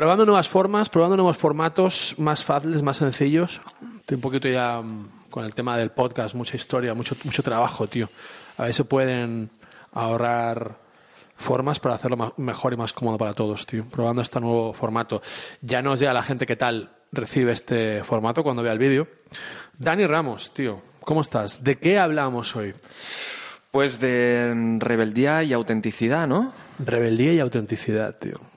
Probando nuevas formas, probando nuevos formatos más fáciles, más sencillos. Estoy un poquito ya mm, con el tema del podcast, mucha historia, mucho, mucho trabajo, tío. A ver si pueden ahorrar formas para hacerlo mejor y más cómodo para todos, tío. Probando este nuevo formato. Ya nos llega la gente qué tal recibe este formato cuando vea el vídeo. Dani Ramos, tío, ¿cómo estás? ¿De qué hablamos hoy? Pues de mm, rebeldía y autenticidad, ¿no? Rebeldía y autenticidad, tío.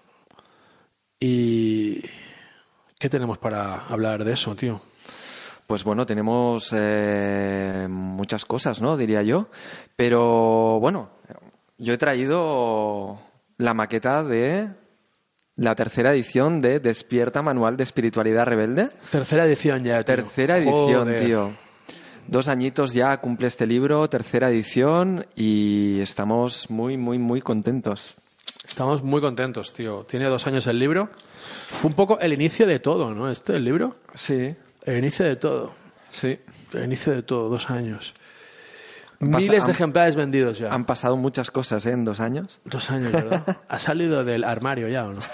¿Y qué tenemos para hablar de eso, tío? Pues bueno, tenemos eh, muchas cosas, ¿no? Diría yo. Pero bueno, yo he traído la maqueta de la tercera edición de Despierta Manual de Espiritualidad Rebelde. Tercera edición ya, tío. Tercera edición, Joder. tío. Dos añitos ya cumple este libro, tercera edición, y estamos muy, muy, muy contentos. Estamos muy contentos, tío. Tiene dos años el libro. Fue un poco el inicio de todo, ¿no? Este, el libro. Sí, El inicio de todo. sí. El inicio de todo, dos años. Miles de ejemplares vendidos ya. Han pasado muchas cosas ¿eh? en dos años. Dos años, ¿verdad? ¿Ha salido del armario ya o no?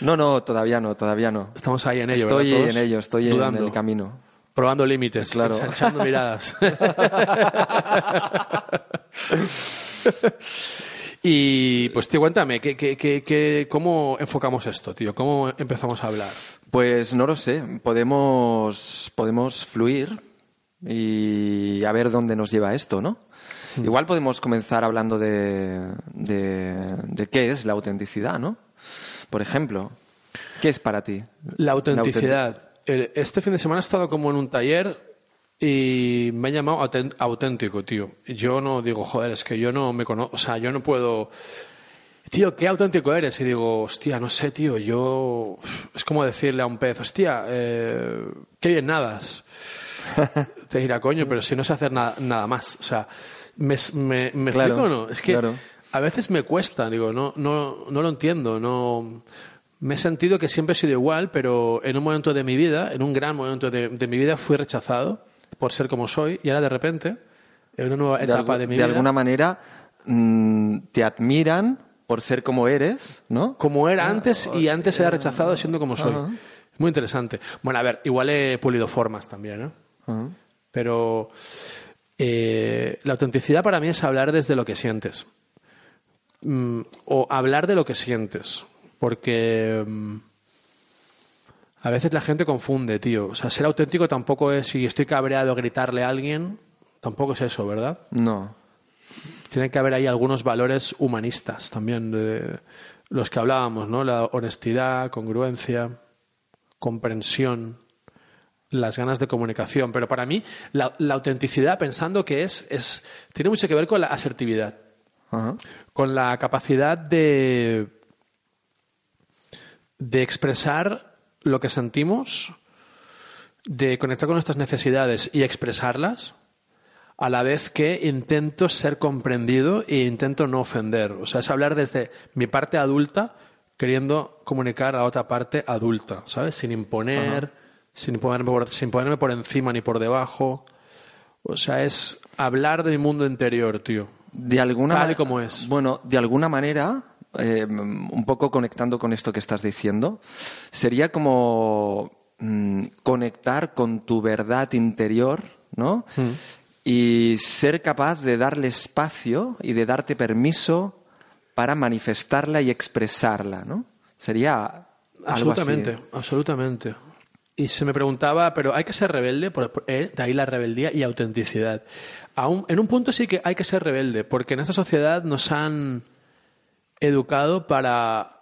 No, no, todavía no, todavía no. Estamos ahí en ello, estoy ¿verdad, en ello, estoy en Dudando, el camino. Probando límites, Claro. echando miradas. y pues tío, cuéntame, ¿qué, qué, qué, qué- cómo enfocamos esto, tío? ¿Cómo empezamos a hablar? Pues no lo sé, podemos, podemos fluir y a ver dónde nos lleva esto, ¿no? Hmm. Igual podemos comenzar hablando de, de, de qué es la autenticidad, ¿no? Por ejemplo, ¿qué es para ti? La autenticidad. Este fin de semana he estado como en un taller y me han llamado auténtico, tío. Yo no digo, joder, es que yo no me conozco, o sea, yo no puedo... Tío, ¿qué auténtico eres? Y digo, hostia, no sé, tío, yo... Es como decirle a un pez, hostia, eh, qué bien nadas. Te dirá, coño, pero si no sé hacer nada, nada más. O sea, ¿me, me, me Claro, explico o no? Es que claro. a veces me cuesta, digo, no, no, no lo entiendo, no... Me he sentido que siempre he sido igual, pero en un momento de mi vida, en un gran momento de, de mi vida, fui rechazado por ser como soy y ahora de repente, en una nueva De, etapa algu- de mi de vida, alguna manera mm, te admiran por ser como eres, ¿no? como era antes y antes era rechazado siendo como soy. Muy interesante. Bueno, a ver, igual he pulido formas también, ¿no? Ajá. Pero eh, la autenticidad para mí es hablar desde lo que sientes. Mm, o hablar de lo que sientes. Porque mm, a veces la gente confunde, tío. O sea, ser auténtico tampoco es si estoy cabreado gritarle a alguien. Tampoco es eso, ¿verdad? No. Tiene que haber ahí algunos valores humanistas también, de los que hablábamos, ¿no? La honestidad, congruencia, comprensión, las ganas de comunicación. Pero para mí, la, la autenticidad, pensando que es, es, tiene mucho que ver con la asertividad, con la capacidad de, de expresar lo que sentimos, de conectar con nuestras necesidades y expresarlas, a la vez que intento ser comprendido e intento no ofender. O sea, es hablar desde mi parte adulta queriendo comunicar a otra parte adulta, ¿sabes? Sin imponer, sin ponerme, por, sin ponerme por encima ni por debajo. O sea, es hablar de mi mundo interior, tío. De alguna Tal y como es. Bueno, de alguna manera, eh, un poco conectando con esto que estás diciendo, sería como mm, conectar con tu verdad interior, ¿no? Hmm. Y ser capaz de darle espacio y de darte permiso para manifestarla y expresarla, ¿no? Sería algo Absolutamente, así. absolutamente. Y se me preguntaba, pero hay que ser rebelde, por, por- eh, de ahí la rebeldía y autenticidad. Aún- en un punto sí que hay que ser rebelde, porque en esta sociedad nos han educado para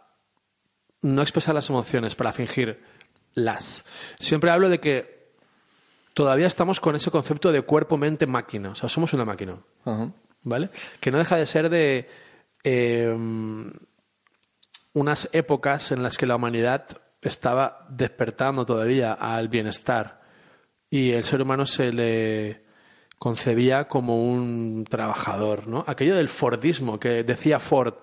no expresar las emociones, para fingirlas. Siempre hablo de que todavía estamos con ese concepto de cuerpo, mente, máquina. O sea, somos una máquina. ¿Vale? Que no deja de ser de eh, unas épocas en las que la humanidad estaba despertando todavía al bienestar y el ser humano se le concebía como un trabajador, ¿no? Aquello del Fordismo que decía Ford,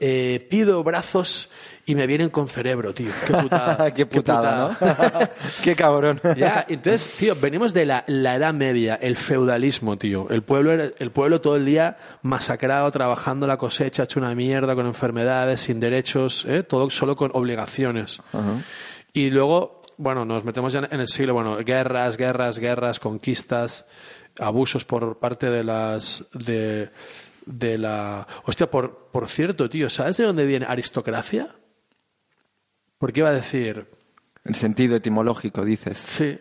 eh, pido brazos y me vienen con cerebro, tío. Qué putada. Qué putada, ¿no? Qué cabrón. Ya, entonces, tío, venimos de la, la Edad Media, el feudalismo, tío. El pueblo, el pueblo todo el día masacrado, trabajando la cosecha, hecho una mierda, con enfermedades, sin derechos, ¿eh? todo solo con obligaciones. Y luego, bueno, nos metemos ya en el siglo, bueno, guerras, guerras, guerras, conquistas, abusos por parte de las. de, de la. Hostia, por, por cierto, tío, ¿sabes de dónde viene aristocracia? Porque iba a decir, En sentido etimológico, dices. Sí,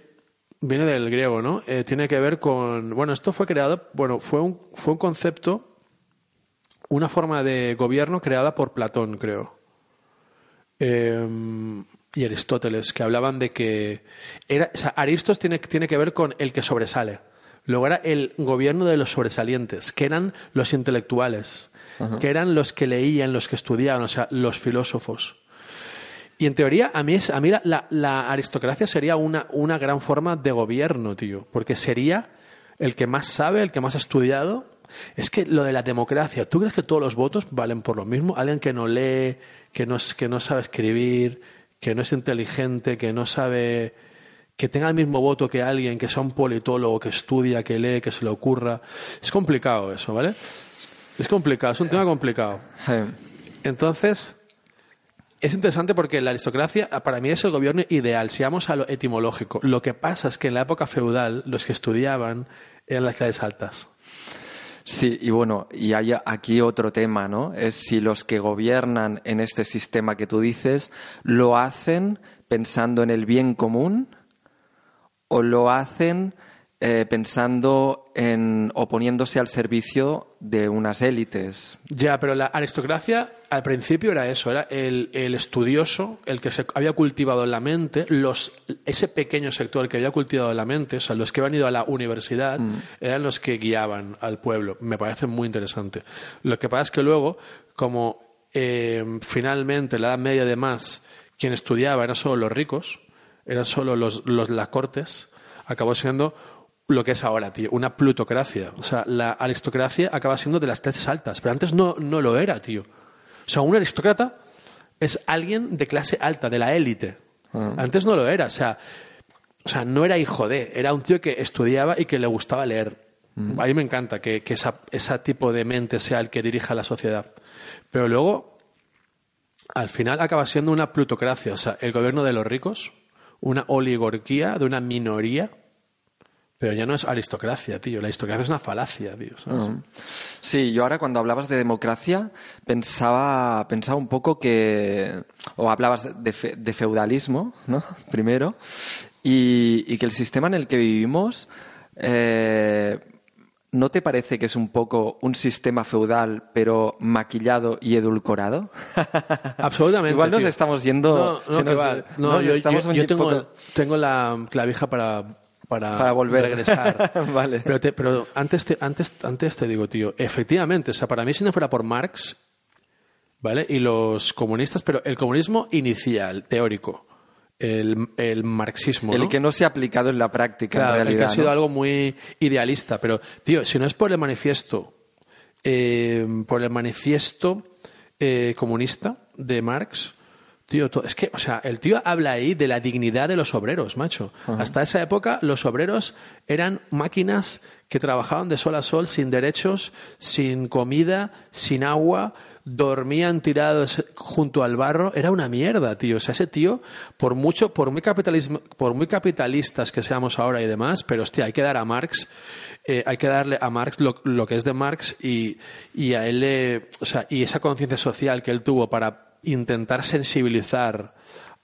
viene del griego, ¿no? Eh, tiene que ver con. Bueno, esto fue creado. Bueno, fue un, fue un concepto, una forma de gobierno creada por Platón, creo. Eh, y Aristóteles, que hablaban de que. Era, o sea, Aristos tiene, tiene que ver con el que sobresale. Luego era el gobierno de los sobresalientes, que eran los intelectuales, que eran los que leían, los que estudiaban, o sea, los filósofos. Y en teoría, a mí, es, a mí la, la- la aristocracia sería una, una gran forma de gobierno, tío. Porque sería el que más sabe, el que más ha estudiado. Es que lo de la democracia, ¿tú crees que todos los votos valen por lo mismo? Alguien que no lee, que no, es- que no sabe escribir, que no es inteligente, que no sabe. Que tenga el mismo voto que alguien, que sea un politólogo, que estudia, que lee, que se le ocurra. Es complicado eso, ¿vale? Es complicado, es un tema complicado. Entonces, es interesante porque la aristocracia para mí es el gobierno ideal, si vamos a lo etimológico. Lo que pasa es que en la época feudal los que estudiaban eran las clases altas. Sí, y bueno, y hay aquí otro tema, ¿no? Es si los que gobiernan en este sistema que tú dices lo hacen pensando en el bien común o lo hacen eh, pensando en oponiéndose al servicio de unas élites. Ya, pero la aristocracia al principio era eso, era el, el estudioso, el que se había cultivado en la mente, los, ese pequeño sector que había cultivado en la mente, o sea, los que habían ido a la universidad, eran los que guiaban al pueblo. Me parece muy interesante. Lo que pasa es que luego, como eh, finalmente en la Edad Media de más, quien estudiaba eran solo los ricos, eran solo los, los las cortes, acabó siendo lo que es ahora, tío, una plutocracia. O sea, la aristocracia acaba siendo de las clases altas, pero antes no, no lo era, tío. O sea, un aristócrata es alguien de clase alta, de la élite. Antes no lo era, o sea, o sea, no era hijo de, era un tío que estudiaba y que le gustaba leer. A mí me encanta que, que esa, ese tipo de mente sea el que dirija la sociedad. Pero luego, al final acaba siendo una plutocracia, o sea, el gobierno de los ricos, una oligarquía de una minoría, pero ya no es aristocracia, tío. La aristocracia es una falacia, tío. ¿sabes? Sí, yo ahora cuando hablabas de democracia pensaba, pensaba un poco que, o hablabas de, fe- de feudalismo, ¿no? Primero, y, y que el sistema en el que vivimos, eh, ¿no te parece que es un poco un sistema feudal pero maquillado y edulcorado? Absolutamente. Igual nos tío. estamos yendo... No, no, se que nos- va. No, nos yo, estamos yo- un yo tengo, poco- tengo la clavija para, para, Para volver. regresar. Vale. Pero, te- pero antes, te, antes, antes te digo, tío, efectivamente, o sea, para mí si no fuera por Marx, ¿vale? Y los comunistas, pero el comunismo inicial, teórico, el, el marxismo, El ¿no? que no se ha aplicado en la práctica, Claro, en el realidad. que ha sido ¿no? algo muy idealista. Pero, tío, si no es por el manifiesto, eh, por el manifiesto eh, comunista de Marx, tío, es que, o sea, el tío habla ahí de la dignidad de los obreros, macho. Hasta esa época, los obreros eran máquinas que trabajaban de sol a sol sin derechos, sin comida, sin agua, dormían tirados junto al barro, era una mierda, tío. O sea, ese tío, por mucho, por muy capitalismo, por muy capitalistas que seamos ahora y demás, pero hostia, hay que dar a Marx, eh, hay que darle a Marx lo, lo que es de Marx y, y a él, le- o sea, y esa conciencia social que él tuvo para intentar sensibilizar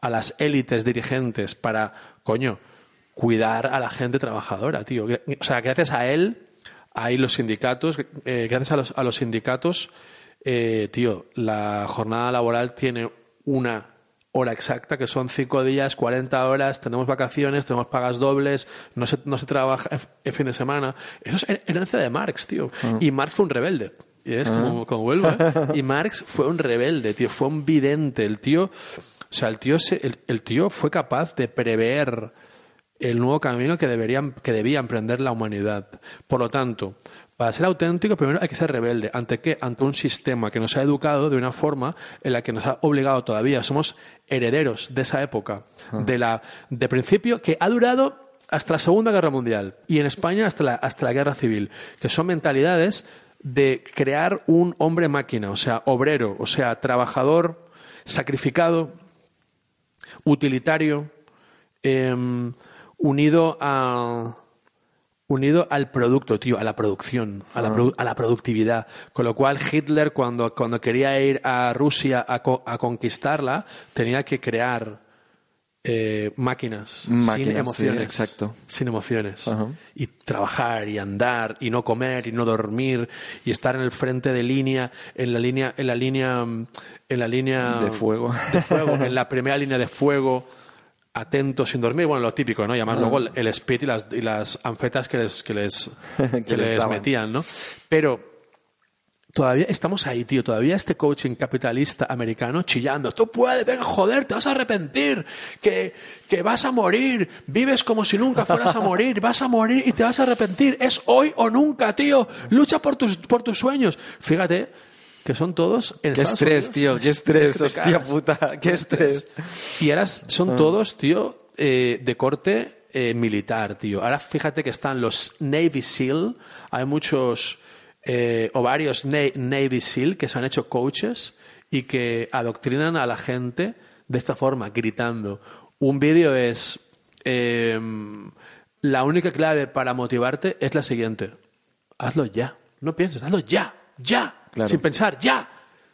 a las élites dirigentes para, coño, cuidar a la gente trabajadora, tío. O sea, gracias a él, hay los sindicatos, eh, gracias a los, a los sindicatos, eh, tío, la jornada laboral tiene una hora exacta, que son cinco días, 40 horas, tenemos vacaciones, tenemos pagas dobles, no se, no se trabaja el fin de semana. Eso es her- herencia de Marx, tío. Y Marx fue un rebelde. Y es como, como vuelvo, ¿eh? Y Marx fue un rebelde, tío. Fue un vidente. El tío, o sea, el tío, se- el, el tío fue capaz de prever el nuevo camino que, deberían, que debía emprender la humanidad. Por lo tanto, para ser auténtico, primero hay que ser rebelde. ¿Ante qué? Ante un sistema que nos ha educado de una forma en la que nos ha obligado todavía. Somos herederos de esa época, de, la, de principio, que ha durado hasta la Segunda Guerra Mundial y en España hasta la, hasta la Guerra Civil, que son mentalidades de crear un hombre máquina, o sea, obrero, o sea, trabajador, sacrificado, utilitario, em, unido a unido al producto, tío, a la producción, a la, produ- a la productividad. Con lo cual Hitler cuando, cuando quería ir a Rusia a, co- a conquistarla tenía que crear eh, máquinas, Máquinas, sin sí, emociones, exacto. sin emociones Ajá. y trabajar y andar y no comer y no dormir y estar en el frente de línea, en la línea, en la línea, mm, en la línea De fuego. de fuego, en la primera línea de fuego, atento sin dormir, bueno, lo típico, ¿no? Y además luego el, el speed y las, y las anfetas que les, que les, que Que les les daban. metían, ¿no? Pero todavía estamos ahí, tío. Todavía este coaching capitalista americano chillando. Tú puedes, venga, joder, te vas a arrepentir. Que, que vas a morir. Vives como si nunca fueras a morir. Vas a morir y te vas a arrepentir. Es hoy o nunca, tío. Lucha por tus, por tus sueños. Fíjate que son todos en Qué Estados estrés, Unidos. tío, qué Es estrés, hostia puta, qué estrés. Y ahora son todos, tío, eh, de corte eh, militar, tío. Ahora fíjate que están los Navy SEAL, hay muchos eh, o varios Na- Navy SEAL que se han hecho coaches y que adoctrinan a la gente de esta forma, gritando. Un vídeo es eh, la única clave para motivarte es la siguiente: hazlo ya, no pienses, hazlo ya, ya, Claro. sin pensar, ya.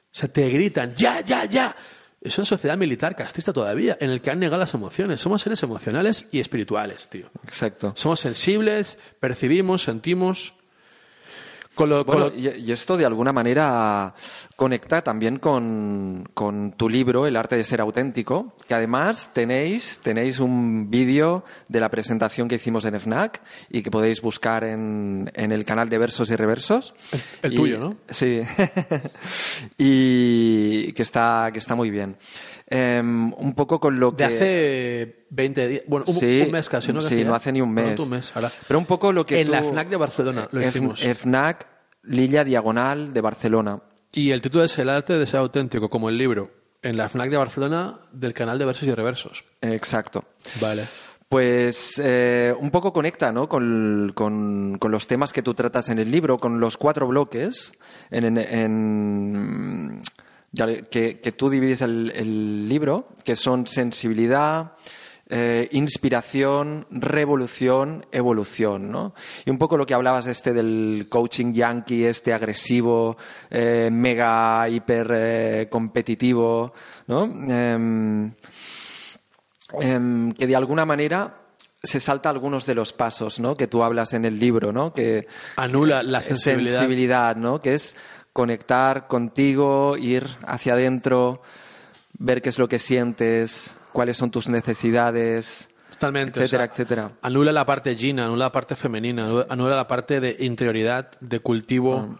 O sea, te gritan, ya, ya, ya. Es una sociedad militar castrista todavía, en el que han negado las emociones. Somos seres emocionales y espirituales, tío. Exacto. Somos sensibles, percibimos, sentimos. Con lo, con Bueno, lo- y, esto de alguna manera conecta también con, con tu libro, El arte de ser auténtico, que además tenéis, tenéis un vídeo de la presentación que hicimos en FNAC y que podéis buscar en, en el canal de Versos y Reversos. el Y- tuyo, ¿no? Sí. y que está, que está muy bien. Em, un poco con lo de que... hace 20 días, bueno, un, Sí, un mes casi, ¿no? Sí, no hace ni un mes. no, un mes, ahora. Pero un poco lo que En la FNAC de Barcelona lo F- hicimos. FNAC Lilla Diagonal de Barcelona. Y el título es El arte de ser auténtico, como el libro. En la FNAC de Barcelona del canal de versos y reversos. Exacto. Vale. Pues eh, un poco conecta ¿no? con, con- con los temas que tú tratas en el libro, con los cuatro bloques en, en- en- ya que, que tú divides el, el libro, que son sensibilidad, eh, inspiración, revolución, evolución, ¿no? Y un poco lo que hablabas este del coaching yankee, este agresivo, eh, mega, hiper eh, competitivo, ¿no? Em, em, que de alguna manera se salta algunos de los pasos, ¿no? Que tú hablas en el libro, ¿no? Que Anula la sensibilidad. sensibilidad, ¿no? Que es conectar contigo, ir hacia adentro, ver qué es lo que sientes, cuáles son tus necesidades, Totalmente. etcétera, o sea, etcétera. Anula la parte yin, anula la parte femenina, anula- la parte de interioridad, de cultivo, Ah.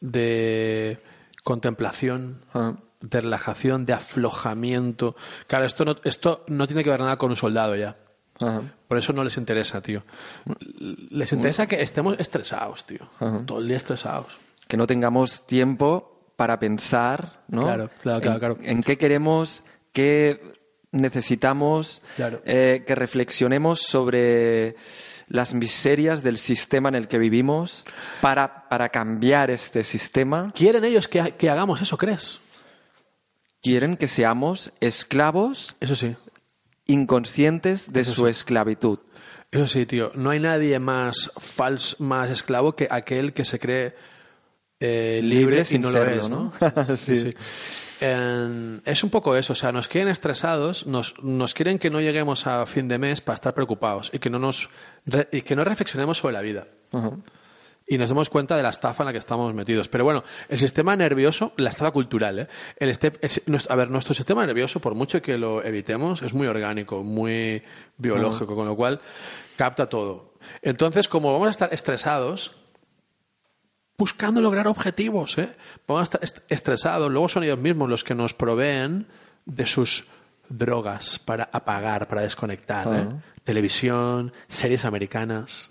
de contemplación, Ah. de relajación, de aflojamiento. Claro, esto no, esto no tiene que ver nada con un soldado ya. Ajá. Por eso no les interesa, tío. Les interesa que estemos estresados, tío. Todo el día estresados. Que no tengamos tiempo para pensar, ¿no? Claro, claro, claro, en, claro. en qué queremos, qué necesitamos, Claro. eh, que reflexionemos sobre las miserias del sistema en el que vivimos para, para cambiar este sistema. ¿Quieren ellos que, que hagamos eso, crees? Quieren que seamos esclavos Eso sí. inconscientes de su esclavitud. Eso sí, tío. No hay nadie más falso, más esclavo que aquel que se cree eh, libre, sin no serlo, lo es, ¿no? ¿no? Sí. En- es un poco eso, o sea, nos quieren estresados, nos, nos quieren que no lleguemos a fin de mes para estar preocupados y que no nos y que no reflexionemos sobre la vida. Y nos damos cuenta de la estafa en la que estamos metidos. Pero bueno, el sistema nervioso, la estafa cultural, ¿eh? El este- el- a ver, nuestro sistema nervioso, por mucho que lo evitemos, es muy orgánico, muy biológico, con lo cual capta todo. Entonces, como vamos a estar estresados, buscando lograr objetivos, ¿eh? Est- estresados, luego son ellos mismos los que nos proveen de sus drogas para apagar, para desconectar. ¿eh? Televisión, series americanas.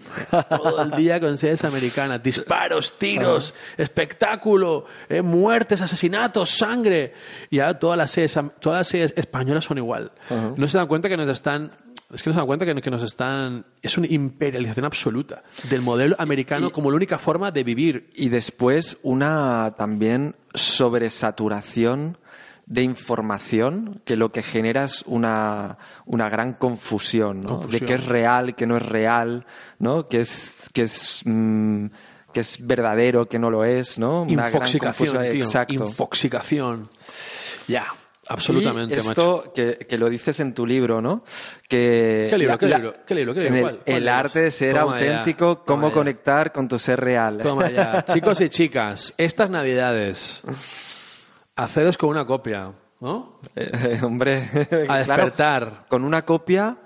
Todo el día con series americanas. Disparos, tiros, espectáculo, eh, muertes, asesinatos, sangre. Y ahora todas las series, todas las series españolas son igual. No se dan cuenta que nos están... Es que no se dan cuenta que, que nos están... Es una imperialización absoluta del modelo americano como la única forma de vivir. Y después una también sobresaturación de información que lo que genera es una, una gran confusión, ¿no? Confusión. de qué es real, qué no es real, ¿no? qué es, qué es, mm, qué es verdadero, qué no lo es, ¿no? Una gran Infoxicación, tío. Exacto. Infoxicación. Ya, absolutamente, y macho. esto que, que lo dices en tu libro, ¿no? Que ¿Qué libro, la- qué la- libro, qué libro, qué en libro? el, arte de ser Toma ya, auténtico, toma cómo ya. conectar con tu ser real. Toma ya. Chicos y chicas, estas navidades, haceros con una copia, ¿no? Eh, hombre, A claro, despertar. con una copia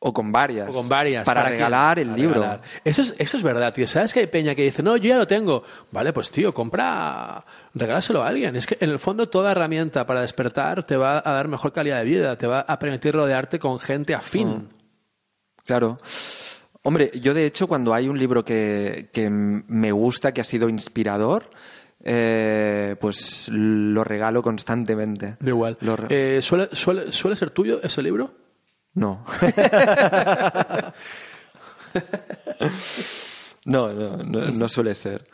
o con varias. O con varias. Para, regalar el Para libro. regalar. Eso es, eso es verdad, tío. ¿Sabes que hay peña que dice, no, yo ya lo tengo? Vale, pues tío, compra, regálaselo a alguien. Es que en el fondo toda herramienta para despertar te va a dar mejor calidad de vida, te va a permitir rodearte con gente afín. Claro. Hombre, yo de hecho cuando hay un libro que, que me gusta, que ha sido inspirador, eh, pues lo regalo constantemente. Da igual. Eh, ¿suele, suele, ¿Suele ser tuyo ese libro? No. no, no, no, no suele ser.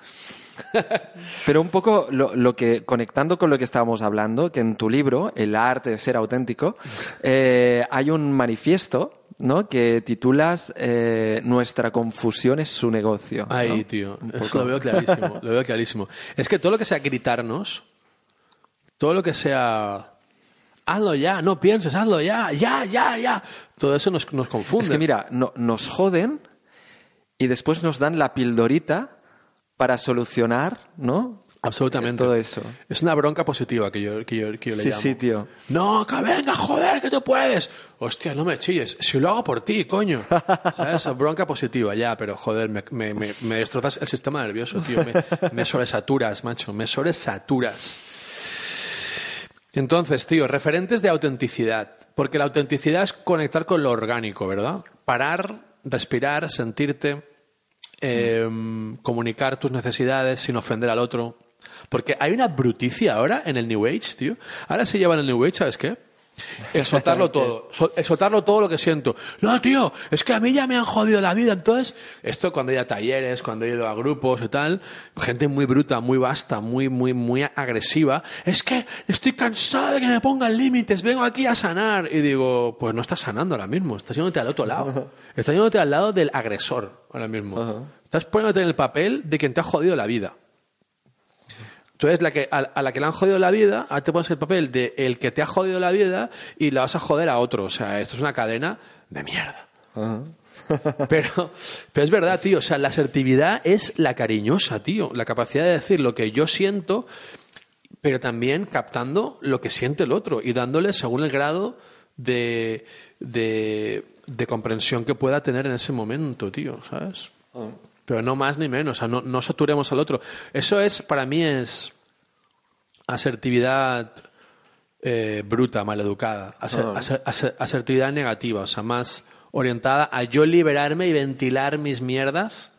Pero un poco lo, lo que, conectando con lo que estábamos hablando, que en tu libro, El arte de ser auténtico, eh, hay un manifiesto, ¿no? Que titulas eh, Nuestra confusión es su negocio. ¿no? Ahí, tío. Eso lo veo clarísimo. lo veo clarísimo. Es que todo lo que sea gritarnos, todo lo que sea. Hazlo ya, no pienses, hazlo ya, ya, ya, ya. Todo eso nos, nos confunde. Es que mira, no- nos joden y después nos dan la pildorita para solucionar, ¿no? Absolutamente. Todo eso. Es una bronca positiva que yo, que yo, que yo le Sí, llamo. sí, tío. No, que venga, joder, que tú puedes. Hostia, no me chilles. Si lo hago por ti, coño. ¿Sabes? Bronca positiva, ya, pero joder, me, me, me, me destrozas el sistema nervioso, tío. Me, me sobresaturas, macho. Me sobresaturas. Entonces, tío, referentes de autenticidad. Porque la autenticidad es conectar con lo orgánico, ¿verdad? Parar, respirar, sentirte, eh, comunicar tus necesidades sin ofender al otro. Porque hay una bruticia ahora en el New Age, tío. Ahora se lleva en el New Age, ¿sabes qué? El soltarlo todo. Sol- el soltarlo todo lo que siento. No, tío, es que a mí ya me han jodido la vida. Entonces, esto cuando he ido a talleres, cuando he ido a grupos y tal, gente muy bruta, muy vasta, muy, muy, muy agresiva. Es que estoy cansada de que me pongan límites, vengo aquí a sanar. Y digo, pues no estás sanando ahora mismo, estás yéndote al otro lado. Estás yéndote al lado del agresor ahora mismo. Estás poniéndote en el papel de quien te ha jodido la vida. Tú eres la que, a, a la que le han jodido la vida, ahora te pones el papel de el que te ha jodido la vida y la vas a joder a otro. O sea, esto es una cadena de mierda. Pero, pero es verdad, tío. O sea, la asertividad es la cariñosa, tío. La capacidad de decir lo que yo siento, pero también captando lo que siente el otro y dándole según el grado de, de, de comprensión que pueda tener en ese momento, tío, ¿sabes? Pero no más ni menos, o sea, no, no saturemos al otro. Eso es, para mí, es asertividad eh, bruta, maleducada. Aser- aser- aser- asertividad negativa, o sea, más orientada a yo liberarme y ventilar mis mierdas,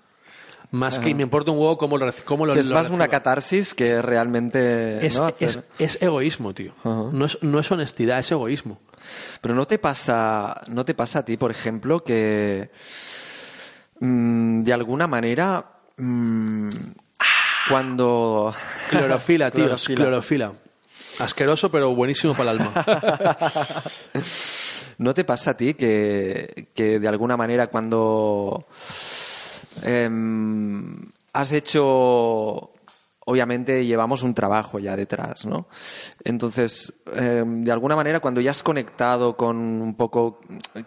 más que me importa un huevo cómo lo, cómo lo Si es lo más una catarsis que realmente... Es, ¿no? hacer- es- es egoísmo, tío. no, es, no es honestidad, es egoísmo. Pero no te pasa, no te pasa a ti, por ejemplo, que mm, de alguna manera mm, cuando Clorofila, tío. Clorofila. Clorofila. Asqueroso, pero buenísimo para el alma. ¿No te pasa a ti que, que de alguna manera cuando em, has hecho obviamente llevamos un trabajo ya detrás, ¿no? Entonces, eh, de alguna manera, cuando ya has conectado con un poco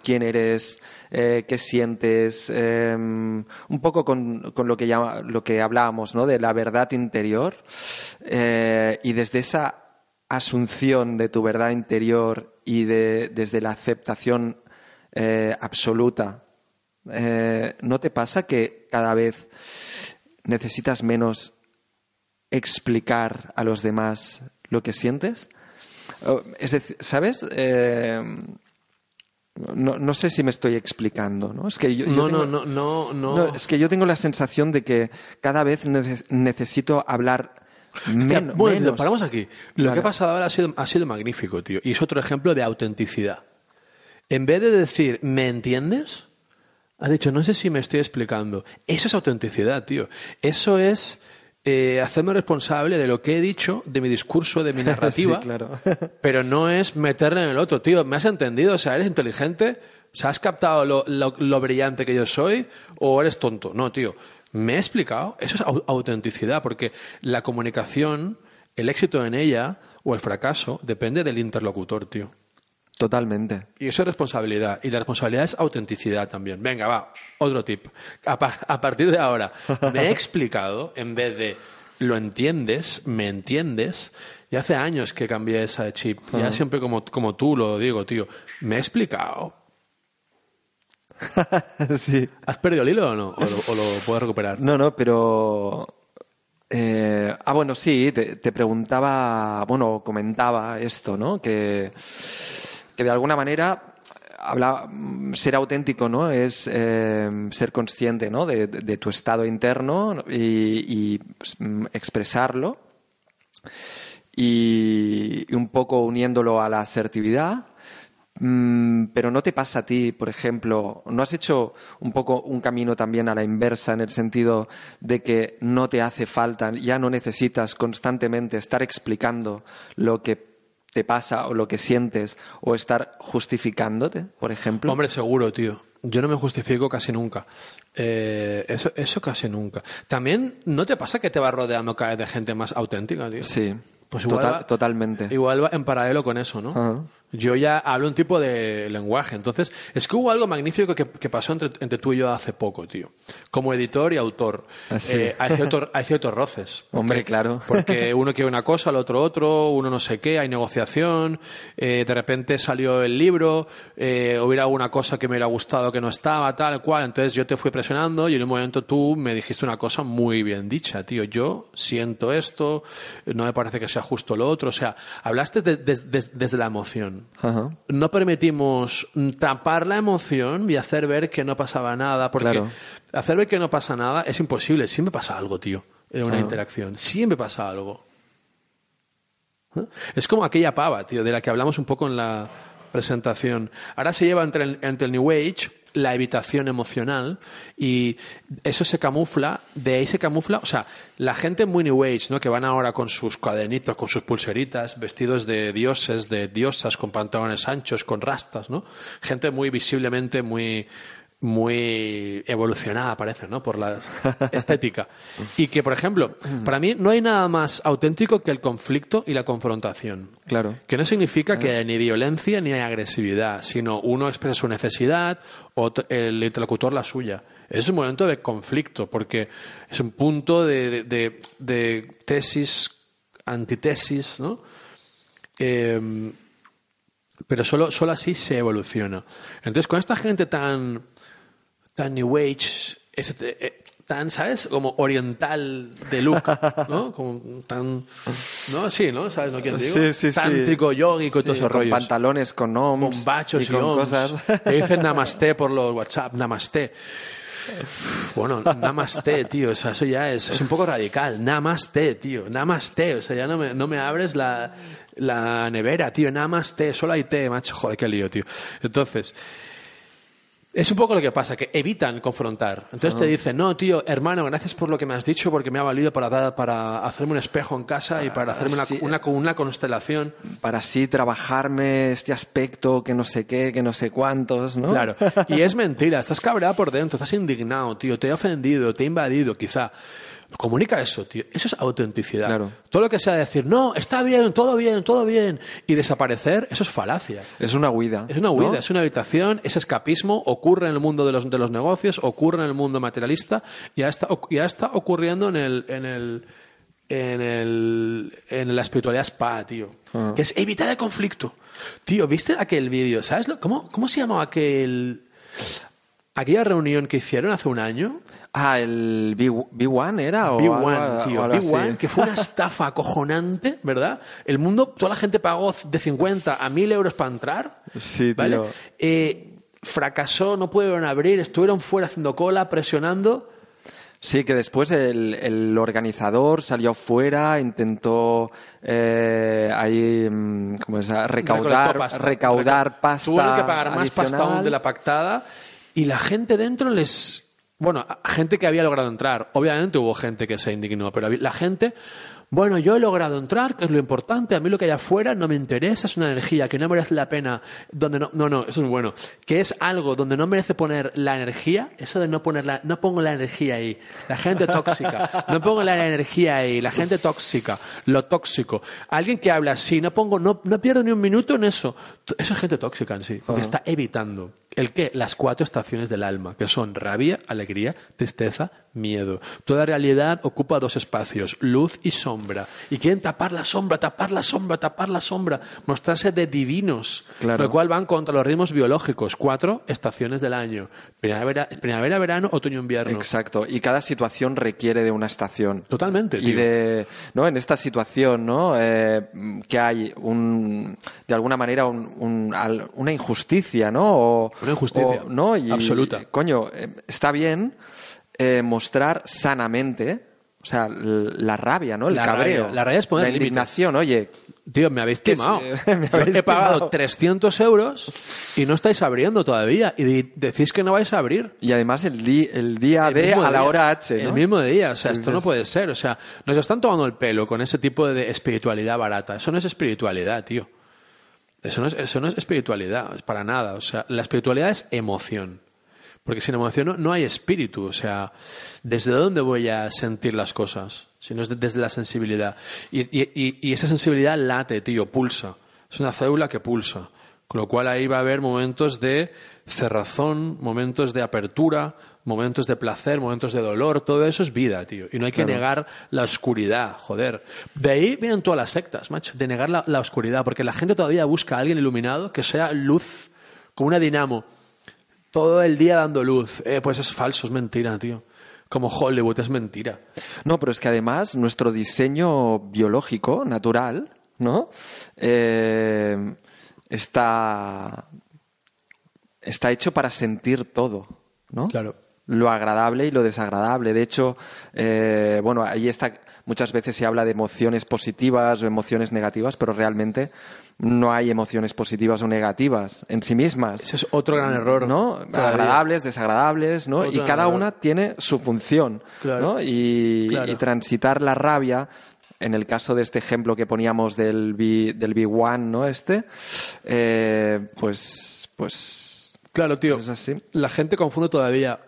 quién eres, eh, qué sientes, eh, un poco con, con, lo, que llama, lo que hablábamos, ¿no? De la verdad interior, y desde esa asunción de tu verdad interior y de, desde la aceptación absoluta, ¿no te pasa que cada vez necesitas menos explicar a los demás lo que sientes? Es decir, ¿sabes? Eh, no, no, sé si me estoy explicando, ¿no? Es que yo, no, tengo, no, no, no, Es que yo tengo la sensación de que cada vez necesito hablar menos. Bueno, paramos aquí. Lo que ha pasado ahora ha sido, ha sido magnífico, tío. Y es otro ejemplo de autenticidad. En vez de decir, ¿me entiendes? Ha dicho, no sé si me estoy explicando. Eso es autenticidad, tío. Eso es eh, hacerme responsable de lo que he dicho, de mi discurso, de mi narrativa, pero no es meterle en el otro, tío. ¿Me has entendido? O sea, ¿eres inteligente? ¿Se has captado lo, brillante que yo soy? ¿O eres tonto? No, tío. ¿Me he explicado? Eso es autenticidad, porque la comunicación, el éxito en ella o el fracaso depende del interlocutor, tío. Totalmente. Y eso es responsabilidad. Y la responsabilidad es autenticidad también. Venga, va, otro tip. A, partir de ahora, me he explicado en vez de lo entiendes, me entiendes. Y hace años que cambié esa chip. Ya siempre como, como tú lo digo, tío. Me he explicado. sí. ¿Has perdido el hilo o no? ¿O lo, puedes recuperar? No, no, pero eh, ah, bueno, sí, te, te, preguntaba, bueno, comentaba esto, ¿no? Que que de alguna manera habla, ser auténtico no es eh, ser consciente ¿no? de, tu estado interno y, pues, expresarlo. Y, un poco uniéndolo a la asertividad. Mm, pero no te pasa a ti, por ejemplo, ¿no has hecho un poco un camino también a la inversa en el sentido de que no te hace falta, ya no necesitas constantemente estar explicando lo que te pasa o lo que sientes o estar justificándote, por ejemplo? Hombre, seguro, tío. Yo no me justifico casi nunca. Eh, eso, eso casi nunca. También, ¿no te pasa que te vas rodeando cada vez de gente más auténtica, tío? Sí. Pues igual totalmente. Igual va en paralelo con eso, ¿no? Yo ya hablo un tipo de lenguaje. Entonces, es que hubo algo magnífico que, pasó entre, entre, tú y yo hace poco, tío. Como editor y autor. Ah, eh, hay, ciertos, hay ciertos roces. Hombre, claro. Porque uno quiere una cosa, el otro otro, uno no sé qué, hay negociación, eh, de repente salió el libro, eh, hubiera alguna cosa que me hubiera gustado que no estaba, tal cual. Entonces yo te fui presionando y en un momento tú me dijiste una cosa muy bien dicha, tío. Yo siento esto, no me parece que sea justo lo otro. O sea, hablaste desde la emoción. No permitimos tapar la emoción y hacer ver que no pasaba nada, porque hacer ver que no pasa nada es imposible. Siempre pasa algo, tío, en una interacción. Siempre pasa algo. ¿Eh? Es como aquella pava, tío, de la que hablamos un poco en la presentación. Ahora se lleva entre entre el New Age la evitación emocional y eso se camufla, de ahí se camufla, o sea, la gente muy New Age, ¿no? Que van ahora con sus cuadernitos, con sus pulseritas, vestidos de dioses, de diosas, con pantalones anchos, con rastas, ¿no? Gente muy visiblemente muy muy evolucionada, parece, ¿no? Por la estética. Y que, por ejemplo, para mí no hay nada más auténtico que el conflicto y la confrontación. Claro. Que no significa que haya ni violencia ni hay agresividad, sino uno expresa su necesidad, o el interlocutor la suya. Es un momento de conflicto, porque es un punto de, de, tesis, antitesis, ¿no? Em, pero solo, solo así se evoluciona. Entonces, con esta gente tan tan New Age, eh, tan, ¿sabes? Como oriental de look, ¿no? Como tan, ¿no? Sí, ¿no? ¿Sabes lo que digo? Sí, sí, Tántrico, yógico y todos esos con pantalones, con oms. Con bachos y, con cosas. Te dicen namaste por los WhatsApp, namaste. Bueno, namaste, tío, o sea, eso ya es, es un poco radical. Namaste, tío, namaste, o sea, ya no me, no me abres la, la nevera, tío, namaste, solo hay té, macho, joder, qué lío, tío. Entonces, Es un poco lo que pasa, que evitan confrontar. Entonces te dicen, no, tío, hermano, gracias por lo que me has dicho, porque me ha valido para, dar- para hacerme un espejo en casa y para hacerme una, una, una constelación. Para así trabajarme este aspecto que no sé qué, que no sé cuántos, ¿no? Claro. Y es mentira, estás cabreado por dentro, estás indignado, tío, te he ofendido, te he invadido, quizá. Comunica eso, tío. Eso es autenticidad. Claro. Todo lo que sea decir, no, está bien, todo bien, todo bien, y desaparecer, eso es falacia. Es una huida. Es una huida, ¿no? es una habitación, es escapismo, ocurre en el mundo de los, de los negocios, ocurre en el mundo materialista, y ya está, ya está ocurriendo en el, en el, en el, en la espiritualidad spa, tío. Ah. Que es evitar el conflicto. Tío, ¿viste aquel vídeo? ¿Sabes lo- cómo, cómo se llamaba aquel, aquella reunión que hicieron hace un año? Ah, el B- B1 era o B1, algo- tío, algo así. B1, que fue una estafa acojonante, ¿verdad? El mundo, toda la gente pagó de 50 a 1000 euros para entrar. Sí, ¿vale? tío. Eh, fracasó, no pudieron abrir, estuvieron fuera haciendo cola, presionando. Sí, que después el, el organizador salió fuera, intentó eh, ahí, mm, ¿cómo es? recaudar, pasta. recaudar Reca- pasta. Tuvieron que pagar más pasta adicional. aún de la pactada y la gente dentro les... Bueno, gente que había logrado entrar. Obviamente hubo gente que se indignó, pero la gente... Bueno, yo he logrado entrar, que es lo importante. A mí lo que hay afuera no me interesa, es una energía que no merece la pena. Donde no, no, no, eso es bueno. Que es algo donde no merece poner la energía. Eso de no poner la, no pongo la energía ahí. La gente tóxica. No pongo la energía ahí. La gente tóxica. Lo tóxico. Alguien que habla así, no pongo, no, no pierdo ni un minuto en eso. Eso es gente tóxica en sí. Que está evitando. ¿El qué? Las cuatro estaciones del alma, que son rabia, alegría, tristeza, miedo. Toda realidad ocupa dos espacios, luz y sombra. Y quieren tapar la sombra, tapar la sombra, tapar la sombra, mostrarse de divinos. Claro. Lo cual van contra los ritmos biológicos. Cuatro estaciones del año. Primavera, primavera verano, otoño, invierno. Exacto. Y cada situación requiere de una estación. Totalmente, Y tío. de, ¿no? En esta situación, ¿no? Eh, que hay un, de alguna manera un- una injusticia, ¿no? O- Una injusticia. o- ¿no? Y, Absoluta. Coño, eh, está bien eh, mostrar sanamente, o sea, la rabia, ¿no? El La cabreo. rabia. La rabia es poner La límites. indignación, oye. Tío, me habéis timado. sí, me habéis He pagado timado. 300 euros y no estáis abriendo todavía. Y decís que no vais a abrir. Y además el, di- el día El D a la día. hora H, ¿no? El mismo día. O sea, esto no puede ser. O sea, nos están tomando el pelo con ese tipo de espiritualidad barata. Eso no es espiritualidad, tío. Eso no es, eso no es espiritualidad, es para nada. O sea, la espiritualidad es emoción. Porque sin emoción no, no hay espíritu. O sea, ¿desde dónde voy a sentir las cosas? Si no es de- desde la sensibilidad. Y- y- y esa sensibilidad late, tío, pulsa. Es una célula que pulsa. Con lo cual ahí va a haber momentos de cerrazón, momentos de apertura, momentos de placer, momentos de dolor. Todo eso es vida, tío. Y no hay que negar la oscuridad, joder. De ahí vienen todas las sectas, macho. De negar la, la oscuridad. Porque la gente todavía busca a alguien iluminado que sea luz, como una dinamo todo el día dando luz. Eh, pues es falso, es mentira, tío. Como Hollywood, es mentira. No, pero es que además nuestro diseño biológico, natural, ¿no? Eh, está, está hecho para sentir todo, ¿no? Claro. Lo agradable y lo desagradable. De hecho, eh, bueno, ahí está. Muchas veces se habla de emociones positivas o emociones negativas, pero realmente no hay emociones positivas o negativas en sí mismas. Ese es otro gran error. ¿no? Todavía. Agradables, desagradables, ¿no? Otro y cada error. una tiene su función, Claro. ¿no? Y, Claro. y transitar la rabia, en el caso de este ejemplo que poníamos del B, del B1, ¿no? Este, eh, pues, pues, Claro, tío. es así. La gente confunde todavía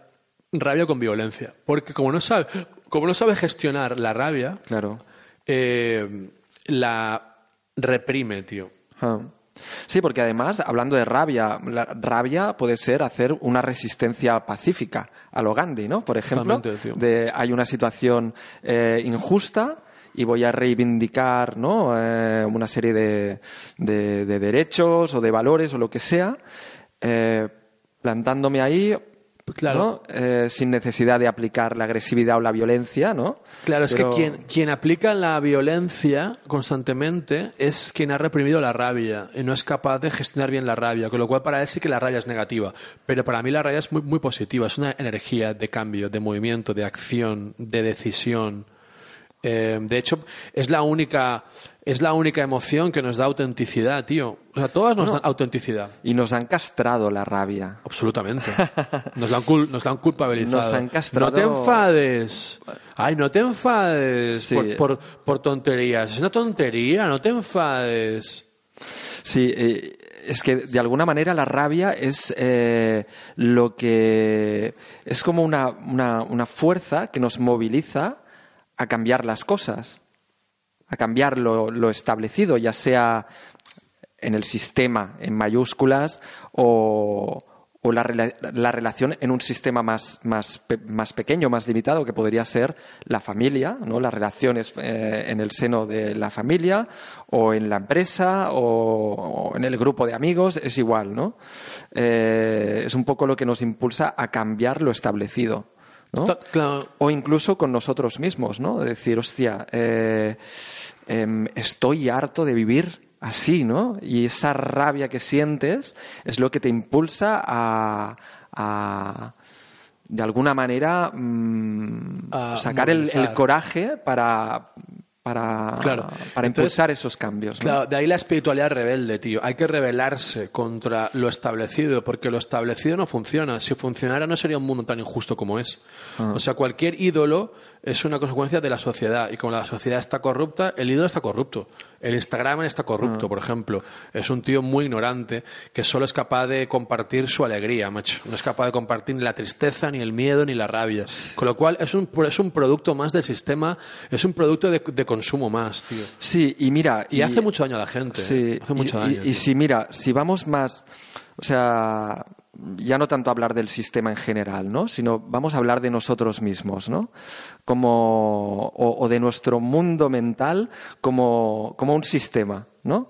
rabia con violencia. Porque como no sabe, como no sabe gestionar la rabia, Claro. eh, la reprime, tío. Ah. Sí, porque además, hablando de rabia, la rabia puede ser hacer una resistencia pacífica a lo Gandhi, ¿no? Por ejemplo, de hay una situación eh, injusta y voy a reivindicar ¿no? Eh, una serie de, de- de derechos o de valores o lo que sea, eh, plantándome ahí, Claro. ¿no? Eh, sin necesidad de aplicar la agresividad o la violencia, ¿no? Claro, es Pero- que quien, quien aplica la violencia constantemente es quien ha reprimido la rabia y no es capaz de gestionar bien la rabia, con lo cual para él sí que la rabia es negativa. Pero para mí la rabia es muy, muy positiva, es una energía de cambio, de movimiento, de acción, de decisión. Eh, de hecho, es la única es la única emoción que nos da autenticidad, tío. O sea, todas nos dan autenticidad. Y nos han castrado la rabia. Absolutamente. Nos la han, cul- nos la han culpabilizado. Nos han castrado- No te enfades. Ay, no te enfades Sí. por, por, por tonterías. Es una tontería, no te enfades. Sí, eh, es que de alguna manera la rabia es eh, lo que es como una, una, una fuerza que nos moviliza a cambiar las cosas, a cambiar lo, establecido, ya sea en el sistema en mayúsculas o, la, la relación en un sistema más, más, más pequeño, más limitado, que podría ser la familia, ¿no? las relaciones eh, en el seno de la familia o en la empresa o, o en el grupo de amigos, es igual, ¿no? Eh, es un poco lo que nos impulsa a cambiar lo establecido. ¿No? Ta- claro. O incluso con nosotros mismos, ¿no? Decir, hostia, eh, em, estoy harto de vivir así, ¿no? Y esa rabia que sientes es lo que te impulsa a, a, de alguna manera, mm, A sacar el, coraje para, para, Claro. para Entonces, impulsar esos cambios. ¿no? Claro, de ahí la espiritualidad rebelde, tío. Hay que rebelarse contra lo establecido, porque lo establecido no funciona. Si funcionara no sería un mundo tan injusto como es. Ah. O sea, cualquier ídolo es una consecuencia de la sociedad. Y como la sociedad está corrupta, el ídolo está corrupto. El Instagram está Ah. corrupto, por ejemplo. Es un tío muy ignorante que solo es capaz de compartir su alegría, macho. No es capaz de compartir ni la tristeza, ni el miedo, ni la rabia. Con lo cual es un, es un producto más del sistema, es un producto de, de consumo más, tío. Sí, y mira... Y, hace mucho daño a la gente. Sí, hace y- mucho y, daño. y tío. si mira, si vamos más, o sea, ya no tanto hablar del sistema en general, ¿no? Sino vamos a hablar de nosotros mismos, ¿no? Como, o, de nuestro mundo mental como, como un sistema, ¿no?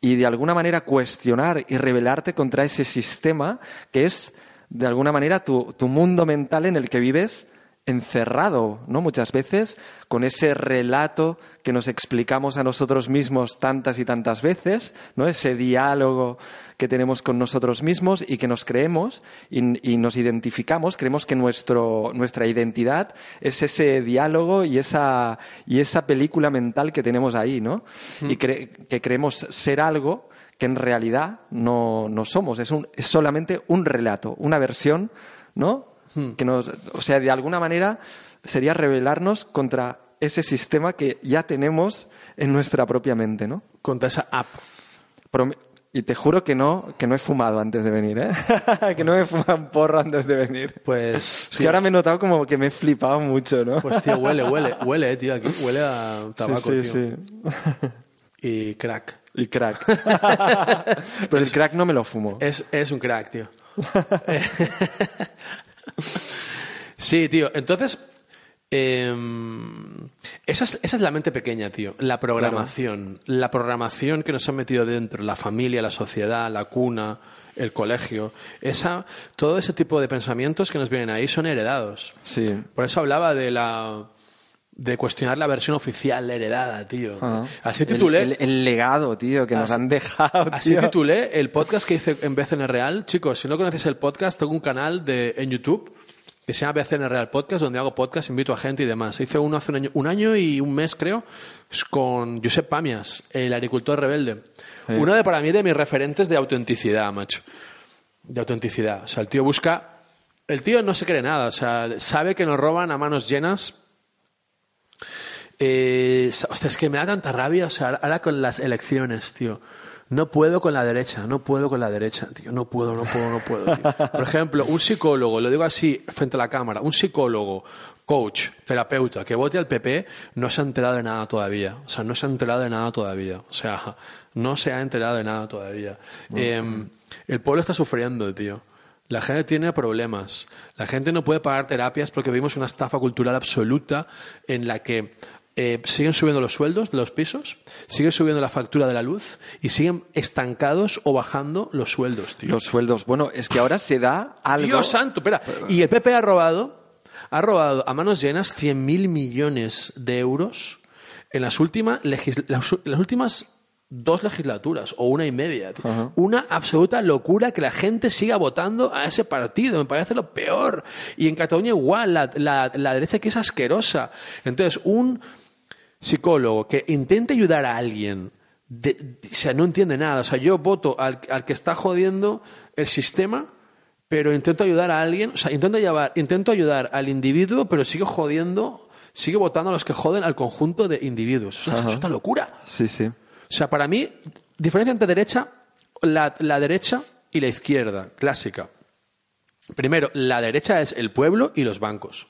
Y de alguna manera cuestionar y rebelarte contra ese sistema que es, de alguna manera, tu, tu mundo mental en el que vives encerrado, ¿no? Muchas veces con ese relato que nos explicamos a nosotros mismos tantas y tantas veces, ¿no? Ese diálogo que tenemos con nosotros mismos y que nos creemos y, y nos identificamos, creemos que nuestro, nuestra identidad es ese diálogo y esa, y esa película mental que tenemos ahí, ¿no? Y cre- que creemos ser algo que en realidad no, no somos, es, un, es solamente un relato, una versión, ¿no? Que nos, o sea, de alguna manera sería rebelarnos contra ese sistema que ya tenemos en nuestra propia mente, ¿no? Contra esa app. Y te juro que no, que no he fumado antes de venir, ¿eh? que no me he fumado un porro antes de venir. Pues. Es que ahora me he notado como que me he flipado mucho, ¿no? Pues tío, huele, huele, huele, eh, tío, aquí huele a tabaco, sí, tío. sí, sí. Y crack. Y crack. Pero el crack no me lo fumo. Es, es un crack, tío. sí, tío. Entonces, em, esa, es, esa es la mente pequeña, tío. La programación. La programación que nos han metido dentro. La familia, la sociedad, la cuna, el colegio. Esa, todo ese tipo de pensamientos que nos vienen ahí son heredados. Sí. Por eso hablaba de la de cuestionar la versión oficial heredada, tío. Así El- titulé. El, el legado, tío, que nos han dejado, Así titulé el podcast que hice en BCN Real. Chicos, si no conoces el podcast, tengo un canal de, en YouTube que se llama BCN Real Podcast, donde hago podcast, invito a gente y demás. Hice uno hace un año, un año y un mes, creo, con Josep Pamias, el agricultor rebelde. Uno de, para mí, de mis referentes de autenticidad, macho. De autenticidad. O sea, el tío busca... El tío no se cree nada, o sea, sabe que nos roban a manos llenas eh, hostia, es que me da tanta rabia, o sea, ahora con las elecciones, tío. No puedo con la derecha, no puedo con la derecha, tío. No puedo, no puedo, no puedo. tío. Por ejemplo, un psicólogo, lo digo así frente a la cámara, un psicólogo, coach, terapeuta, que vote al PP, no se ha enterado de nada todavía. O sea, no se ha enterado de nada todavía. O sea, no se ha enterado de nada todavía. Eh, el pueblo está sufriendo, tío. La gente tiene problemas. La gente no puede pagar terapias porque vivimos una estafa cultural absoluta en la que eh, siguen subiendo los sueldos de los pisos, sigue subiendo la factura de la luz y siguen estancados o bajando los sueldos, tío. Los sueldos. Bueno, es que ahora se da algo. Dios santo, espera. Y el PP ha robado, ha robado a manos llenas 100.000 millones de euros en las, últimas las, últimas dos legislaturas o una y media. Ajá. Una absoluta locura que la gente siga votando a ese partido. Me parece lo peor. Y en Cataluña igual, la, la- la derecha que es asquerosa. Entonces, un psicólogo que intente ayudar a alguien, de- o sea, no entiende nada. O sea, yo voto al, al que está jodiendo el sistema, pero intento ayudar a alguien, o sea, intento, llevar, intento ayudar al individuo, pero sigo jodiendo, sigo votando a los que joden al conjunto de individuos. Es una locura. Sí, sí. O sea, para mí, diferencia entre derecha, la, la derecha y la izquierda, clásica. Primero, la derecha es el pueblo y los bancos.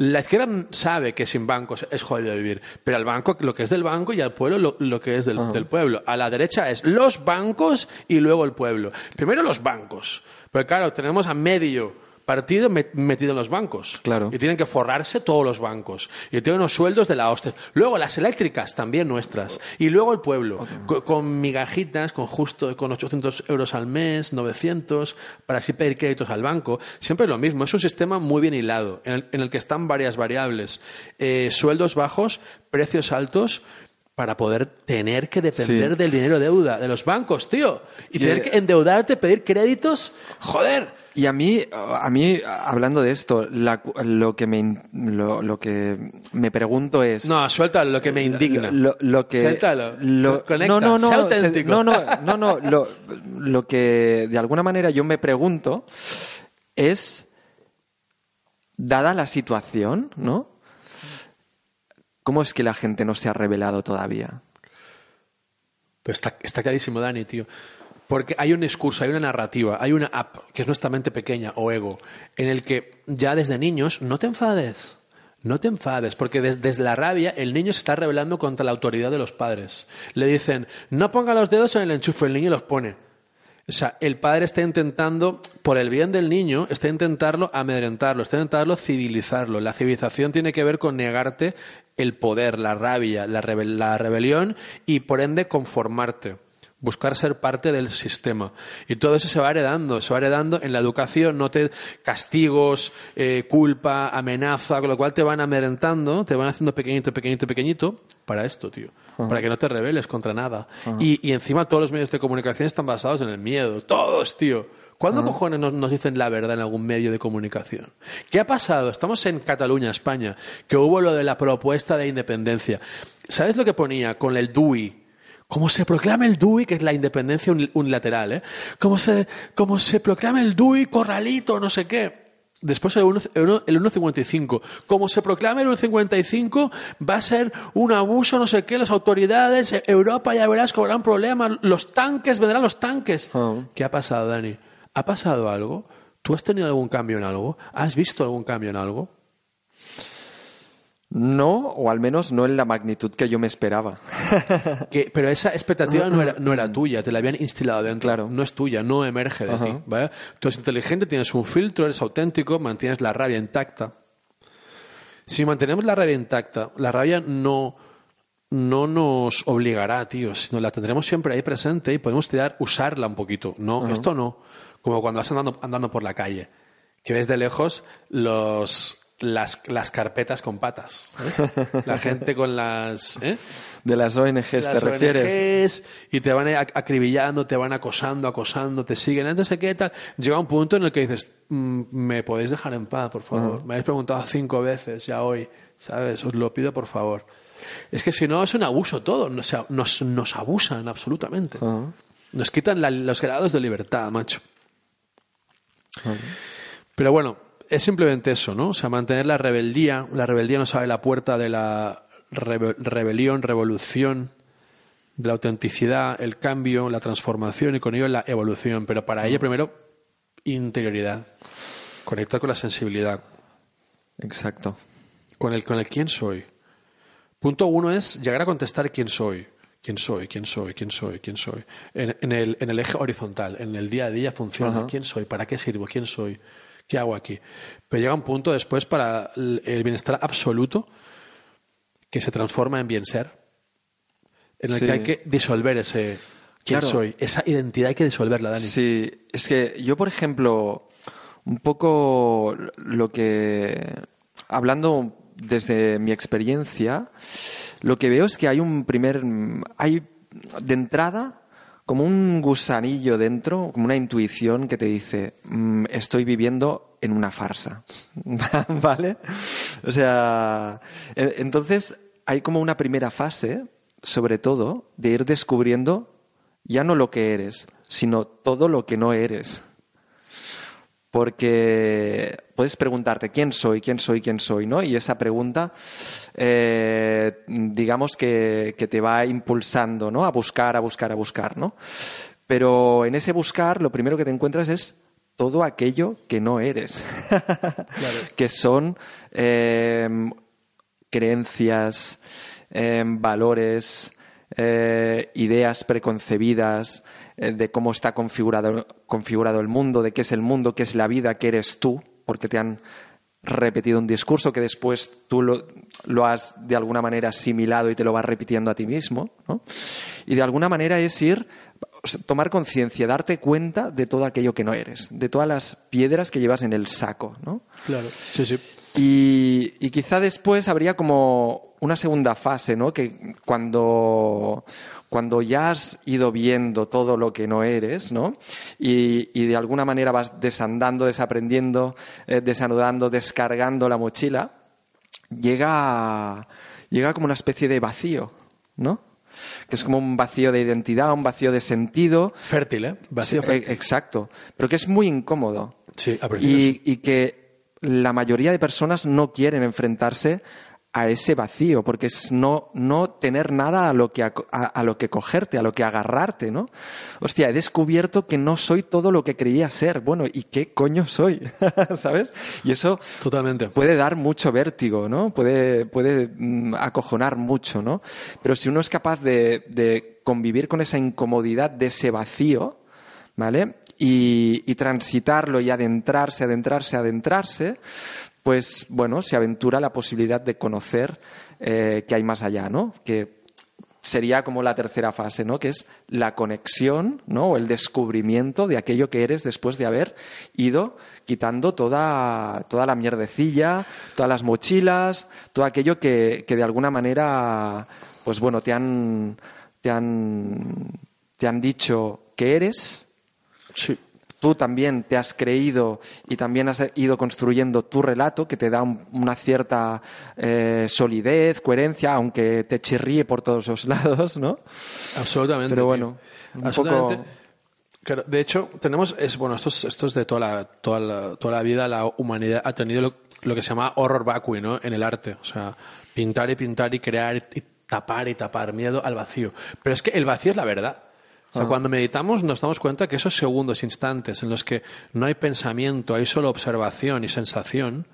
La izquierda sabe que sin bancos es jodido vivir, pero al banco lo que es del banco y al pueblo lo, lo que es del, del pueblo. A la derecha es los bancos y luego el pueblo. Primero los bancos, porque claro, tenemos a medio partido met- metido en los bancos. Claro. Y tienen que forrarse todos los bancos. Y tienen unos sueldos de la hostia. Luego las eléctricas, también nuestras. Y luego el pueblo, co- con, migajitas, con justo con 800 euros al mes, 900, para así pedir créditos al banco. Siempre lo mismo. Es un sistema muy bien hilado, en el, en el que están varias variables. Eh, sueldos bajos, precios altos para poder tener que depender Sí. del dinero deuda de los bancos, tío. Y tener que endeudarte, pedir créditos. Joder. Y a mí, a mí, hablando de esto, la lo que me, lo, lo que me pregunto es. No, suéltalo, lo que me indigna. Lo, lo que. Suéltalo. lo- Conecta, no, no, no. auténtico. no, no, no, no. Lo, lo que de alguna manera yo me pregunto es. Dada la situación, ¿no? ¿Cómo es que la gente no se ha revelado todavía? Pero está, está clarísimo, Dani, tío. Porque hay un discurso, hay una narrativa, hay una app, que es nuestra mente pequeña o ego, en el que ya desde niños no te enfades. No te enfades, porque des- desde la rabia el niño se está rebelando contra la autoridad de los padres. Le dicen, no ponga los dedos en el enchufe, el niño los pone. O sea, el padre está intentando, por el bien del niño, está intentando amedrentarlo, está intentando civilizarlo. La civilización tiene que ver con negarte el poder, la rabia, la, rebel- la rebelión y por ende conformarte. Buscar ser parte del sistema. Y todo eso se va heredando, se va heredando en la educación, no te castigos, eh, culpa, amenaza, con lo cual te van amedrentando, te van haciendo pequeñito, pequeñito, pequeñito, para esto, tío. Para que no te rebeles contra nada. y, y encima todos los medios de comunicación están basados en el miedo. Todos, tío. ¿Cuándo cojones nos, nos dicen la verdad en algún medio de comunicación? ¿Qué ha pasado? Estamos en Cataluña, España, que hubo lo de la propuesta de independencia. ¿Sabes lo que ponía con el DUI? Como se proclama el DUI, que es la independencia uni- unilateral, ¿eh? Como se, como se proclama el DUI, corralito, no sé qué. Después el 1 el 1 el 1.55. Como se proclama el 1.55, va a ser un abuso, no sé qué, las autoridades, eh, Europa ya verás que habrán problemas, los tanques, vendrán los tanques. Ah. ¿Qué ha pasado, Dani? ¿Ha pasado algo? ¿Tú has tenido algún cambio en algo? ¿Has visto algún cambio en algo? No, o al menos no en la magnitud que yo me esperaba. Que- pero esa expectativa no era, no era tuya, te la habían instilado dentro. Claro. No es tuya, no emerge de Ajá. ti. ¿vale? Tú eres inteligente, tienes un filtro, eres auténtico, mantienes la rabia intacta. Si mantenemos la rabia intacta, la rabia no, no nos obligará, tío, sino la tendremos siempre ahí presente y podemos tirar, usarla un poquito. No, esto no. Como cuando vas andando, andando por la calle, que ves de lejos los, las, las carpetas con patas. ¿ves? La gente con las... ¿eh? De las ONGs te refieres. ONGs, y te van ac- acribillando, te van acosando, acosando, te siguen, entonces qué tal. Llega un punto en el que dices, "Mm, me podéis dejar en paz, por favor. Me habéis preguntado cinco veces ya hoy, ¿sabes? Os lo pido por favor. Es que si no es un abuso todo, o sea, nos, nos abusan absolutamente. Nos quitan la- los grados de libertad, macho. Pero bueno, es simplemente eso, ¿no? O sea, mantener la rebeldía. La rebeldía nos abre la puerta de la rebe- rebelión, revolución, de la autenticidad, el cambio, la transformación y con ello la evolución. Pero para ello, primero, interioridad. Conectar con la sensibilidad, Exacto. con el, con el quién soy. Punto uno es llegar a contestar quién soy. ¿Quién soy? ¿Quién soy? ¿Quién soy? ¿Quién soy? En, en el, en el eje horizontal, en el día a día funciona. Ajá. ¿Quién soy? ¿Para qué sirvo? ¿Quién soy? ¿Qué hago aquí? Pero llega un punto después para el bienestar absoluto que se transforma en bien ser, en el Sí. que hay que disolver ese quién Claro. soy. Esa identidad hay que disolverla, Dani. Sí, es que yo, por ejemplo, un poco lo que, hablando desde mi experiencia, lo que veo es que hay un primer, hay de entrada como un gusanillo dentro, como una intuición que te dice, "Mm, estoy viviendo en una farsa, ¿vale? O sea, entonces hay como una primera fase, sobre todo, de ir descubriendo ya no lo que eres, sino todo lo que no eres. Porque puedes preguntarte quién soy, quién soy, quién soy, ¿no? Y esa pregunta, eh, digamos que, que, te va impulsando, ¿no? A buscar, a buscar, a buscar, ¿no? Pero en ese buscar, lo primero que te encuentras es todo aquello que no eres, que son eh, creencias, eh, valores, eh, ideas preconcebidas de cómo está configurado, configurado el mundo, de qué es el mundo, qué es la vida, qué eres tú, porque te han repetido un discurso que después tú lo, lo, has de alguna manera asimilado y te lo vas repitiendo a ti mismo. ¿no? Y de alguna manera es ir, tomar conciencia, darte cuenta de todo aquello que no eres, de todas las piedras que llevas en el saco. ¿no? Claro, sí, sí. Y, y, quizá después habría como una segunda fase, ¿no? Que cuando, cuando ya has ido viendo todo lo que no eres, ¿no? Y, y de alguna manera vas desandando, desaprendiendo, eh, desanudando, descargando la mochila, llega, llega como una especie de vacío, ¿no? que es como un vacío de identidad, un vacío de sentido. Fértil, ¿eh? Vacío fértil. Exacto. Pero que es muy incómodo. Sí, a y, y que la mayoría de personas no quieren enfrentarse a ese vacío, porque es no, no tener nada a lo, que, a, a, lo que cogerte, a lo que agarrarte, ¿no? Hostia, he descubierto que no soy todo lo que creía ser. Bueno, ¿y qué coño soy? ¿Sabes? Y eso Totalmente. puede dar mucho vértigo, ¿no? Puede, puede mm, acojonar mucho, ¿no? Pero si uno es capaz de, de convivir con esa incomodidad de ese vacío, ¿vale? Y, y, transitarlo y adentrarse, adentrarse, adentrarse, pues bueno, se aventura la posibilidad de conocer eh, que hay más allá, ¿no? Que sería como la tercera fase, ¿no? Que es la conexión, ¿no? O el descubrimiento de aquello que eres después de haber ido quitando toda, toda la mierdecilla, todas las mochilas, todo aquello que, que de alguna manera, pues bueno, te han, te han, te han dicho que eres, Sí. Tú también te has creído y también has ido construyendo tu relato que te da un, una cierta eh, solidez, coherencia, aunque te chirríe por todos los lados, ¿no? Absolutamente. Pero bueno, un Absolutamente. poco... Claro, de hecho, tenemos, es, bueno, esto es, esto es de toda la, toda, la, toda la vida, la humanidad ha tenido lo, lo, que se llama horror vacui, ¿no? En el arte. O sea, pintar y pintar y crear y tapar y tapar, miedo al vacío. Pero es que el vacío es la verdad. O sea, ah. cuando meditamos nos damos cuenta que esos segundos, instantes en los que no hay pensamiento, hay solo observación y sensación,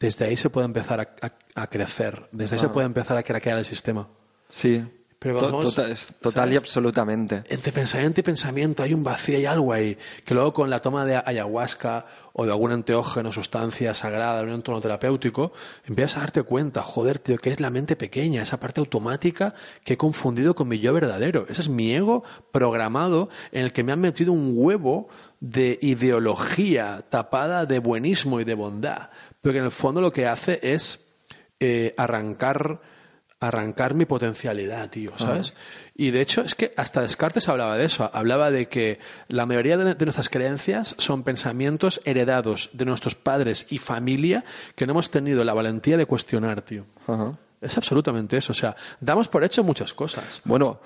desde ahí se puede empezar a, a, a crecer, desde ahí Ah. se puede empezar a craquear el sistema. Sí, Pero vamos, total, total y absolutamente. Entre pensamiento y pensamiento hay un vacío, hay algo ahí, que luego con la toma de ayahuasca o de algún enteógeno, sustancia sagrada, en un entorno terapéutico, empiezas a darte cuenta, joder, tío, que es la mente pequeña, esa parte automática que he confundido con mi yo verdadero. Ese es mi ego programado en el que me han metido un huevo de ideología tapada de buenismo y de bondad, pero que en el fondo lo que hace es eh, arrancar arrancar mi potencialidad, tío, ¿sabes? Y de hecho es que hasta Descartes hablaba de eso, hablaba de que la mayoría de, de, nuestras creencias son pensamientos heredados de nuestros padres y familia que no hemos tenido la valentía de cuestionar, tío. Es absolutamente eso, o sea, damos por hecho muchas cosas. Bueno,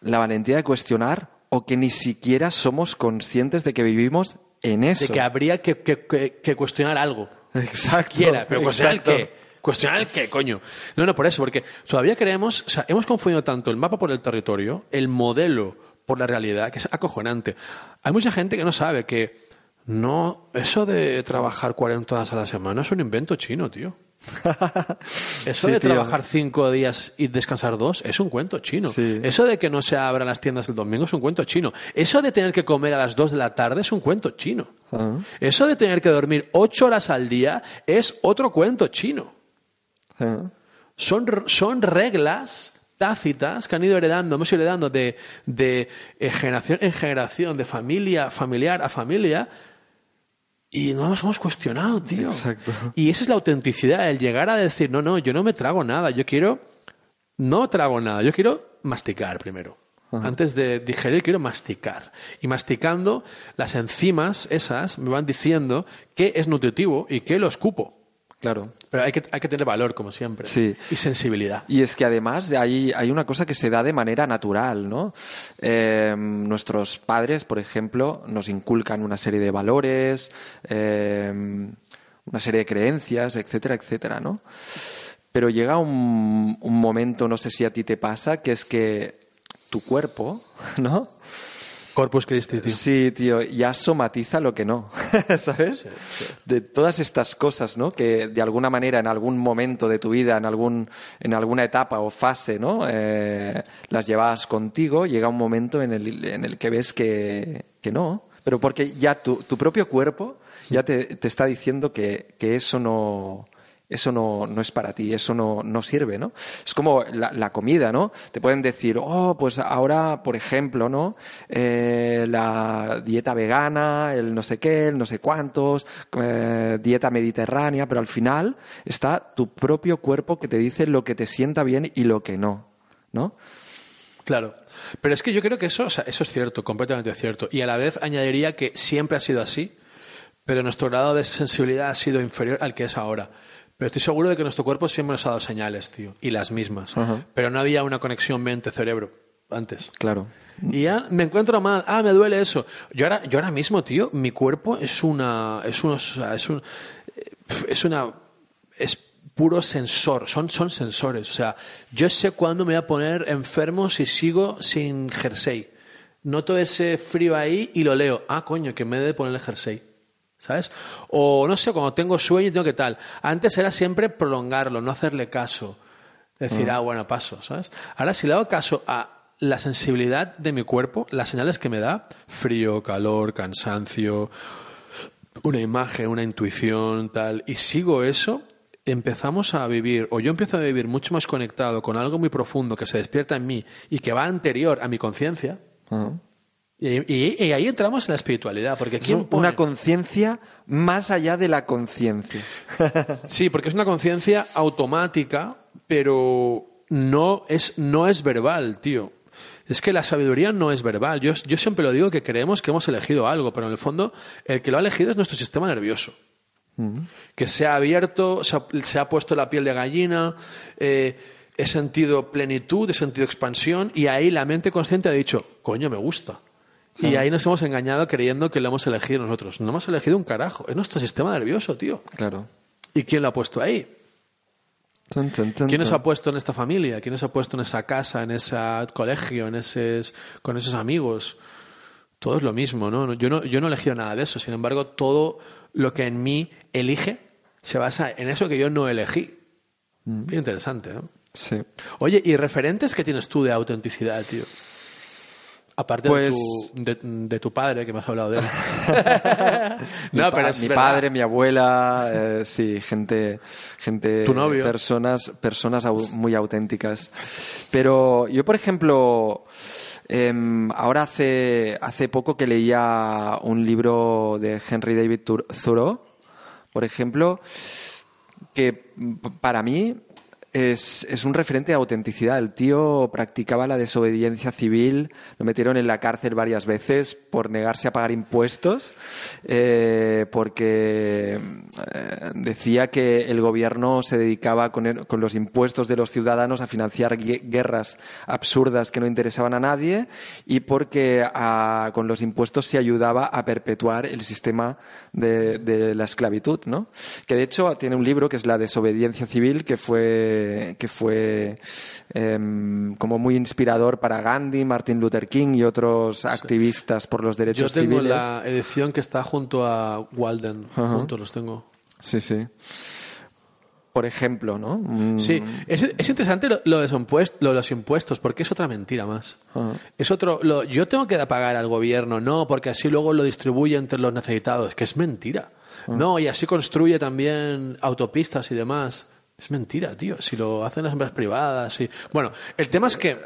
la valentía de cuestionar o que ni siquiera somos conscientes de que vivimos en eso. De que habría que, que, que, que cuestionar algo. Exacto. Siquiera, pero cuestionar qué. Cuestionar el qué, coño. No, no, por eso, porque todavía creemos, o sea, hemos confundido tanto el mapa por el territorio, el modelo por la realidad, que es acojonante. Hay mucha gente que no sabe que no, eso de trabajar 40 horas a la semana es un invento chino, tío. Eso Sí, de tío. trabajar cinco días y descansar dos es un cuento chino. Sí. Eso de que no se abran las tiendas el domingo es un cuento chino. Eso de tener que comer a las dos de la tarde es un cuento chino. Ajá. Eso de tener que dormir ocho horas al día es otro cuento chino. Son, son reglas tácitas que han ido heredando, hemos ido heredando de, de eh, generación en generación, de familia, familiar a familia, y no nos hemos cuestionado, tío. Exacto. Y esa es la autenticidad, el llegar a decir, no, no, yo no me trago nada, yo quiero, no trago nada, yo quiero masticar primero. Antes de digerir, quiero masticar. Y masticando, las enzimas esas me van diciendo qué es nutritivo y qué lo escupo. Claro. Pero hay que, hay que tener valor, como siempre. Sí. Y sensibilidad. Y es que además hay, hay una cosa que se da de manera natural, ¿no? Eh, nuestros padres, por ejemplo, nos inculcan una serie de valores, eh, una serie de creencias, etcétera, etcétera, ¿no? Pero llega un, un momento, no sé si a ti te pasa, que es que tu cuerpo, ¿no? Corpus Christi, tío. Sí, tío, ya somatiza lo que no, ¿sabes? De todas estas cosas, ¿no? Que de alguna manera, en algún momento de tu vida, en, algún, en alguna etapa o fase, ¿no? Eh, las llevabas contigo, llega un momento en el, en el que ves que, que no. Pero porque ya tu, tu propio cuerpo ya te, te está diciendo que, que eso no, eso no, no, es para ti, eso no, no sirve, ¿no? Es como la, comida, ¿no? Te pueden decir, oh, pues ahora, por ejemplo, ¿no? Eh, la dieta vegana, el no sé qué, el no sé cuántos, eh, dieta mediterránea, pero al final está tu propio cuerpo que te dice lo que te sienta bien y lo que no, ¿no? Claro. Pero es que yo creo que eso, o sea, eso es cierto, completamente cierto. Y a la vez añadiría que siempre ha sido así, pero nuestro grado de sensibilidad ha sido inferior al que es ahora. Pero estoy seguro de que nuestro cuerpo siempre nos ha dado señales, tío, y las mismas. Uh -huh. Pero no había una conexión mente-cerebro antes. Claro. Y ya me encuentro mal, ah, me duele eso. Yo ahora, yo ahora mismo, tío, mi cuerpo es una, es una, es un, es una, es puro sensor, son, son sensores. O sea, yo sé cuándo me voy a poner enfermo si sigo sin jersey. Noto ese frío ahí y lo leo. Ah, coño, que me debe poner el jersey. ¿Sabes? O no sé, cuando tengo sueño y tengo que tal. Antes era siempre prolongarlo, no hacerle caso. Decir, mm. ah, bueno, paso, ¿sabes? Ahora, si le hago caso a la sensibilidad de mi cuerpo, las señales que me da, frío, calor, cansancio, una imagen, una intuición, tal, y sigo eso, empezamos a vivir, o yo empiezo a vivir mucho más conectado con algo muy profundo que se despierta en mí y que va anterior a mi conciencia. Uh -huh. Y, ahí entramos en la espiritualidad, porque ¿quién pone? una conciencia más allá de la conciencia. sí, porque es una conciencia automática, pero no es, no es verbal, tío. Es que la sabiduría no es verbal. Yo, yo siempre lo digo que creemos que hemos elegido algo, pero en el fondo el que lo ha elegido es nuestro sistema nervioso. Uh -huh. Que se ha abierto, se ha, se ha, puesto la piel de gallina, eh, he sentido plenitud, he sentido expansión, y ahí la mente consciente ha dicho, coño, me gusta. Y ahí nos hemos engañado creyendo que lo hemos elegido nosotros. No hemos elegido un carajo. Es nuestro sistema nervioso, tío. Claro. ¿Y quién lo ha puesto ahí? ¿Quién nos ha puesto en esta familia? ¿Quién nos ha puesto en esa casa, en ese colegio, en esos, con esos amigos? Todo es lo mismo, ¿no? Yo no, yo no he elegido nada de eso. Sin embargo, todo lo que en mí elige se basa en eso que yo no elegí. Mm. Bien interesante, ¿no? Sí. Oye, ¿y referentes que tienes tú de autenticidad, tío? Aparte pues... de, tu, de, de, tu, padre, que me has hablado de él. no, mi, pero es mi padre, mi abuela, eh, sí, gente, gente, tu novio. personas, personas muy auténticas. Pero yo, por ejemplo, eh, ahora hace, hace poco que leía un libro de Henry David Thoreau, por ejemplo, que para mí es, es, un referente de autenticidad. El tío practicaba la desobediencia civil, lo metieron en la cárcel varias veces por negarse a pagar impuestos, eh, porque eh, decía que el gobierno se dedicaba con, con, los impuestos de los ciudadanos a financiar guerras absurdas que no interesaban a nadie y porque a, con los impuestos se ayudaba a perpetuar el sistema de, de la esclavitud, ¿no? Que de hecho tiene un libro que es La desobediencia civil, que fue que fue eh, como muy inspirador para Gandhi, Martin Luther King y otros activistas por los derechos civiles. Yo tengo civiles. la edición que está junto a Walden, uh -huh. juntos los tengo. Sí, sí. Por ejemplo, ¿no? Mm. Sí, es, es interesante lo, lo, de lo, de los impuestos, porque es otra mentira más. Uh -huh. Es otro. Lo, yo tengo que pagar al gobierno, no, porque así luego lo distribuye entre los necesitados, que es mentira. No, y así construye también autopistas y demás. Es mentira, tío. Si lo hacen las empresas privadas. Y... Bueno, el tema es que.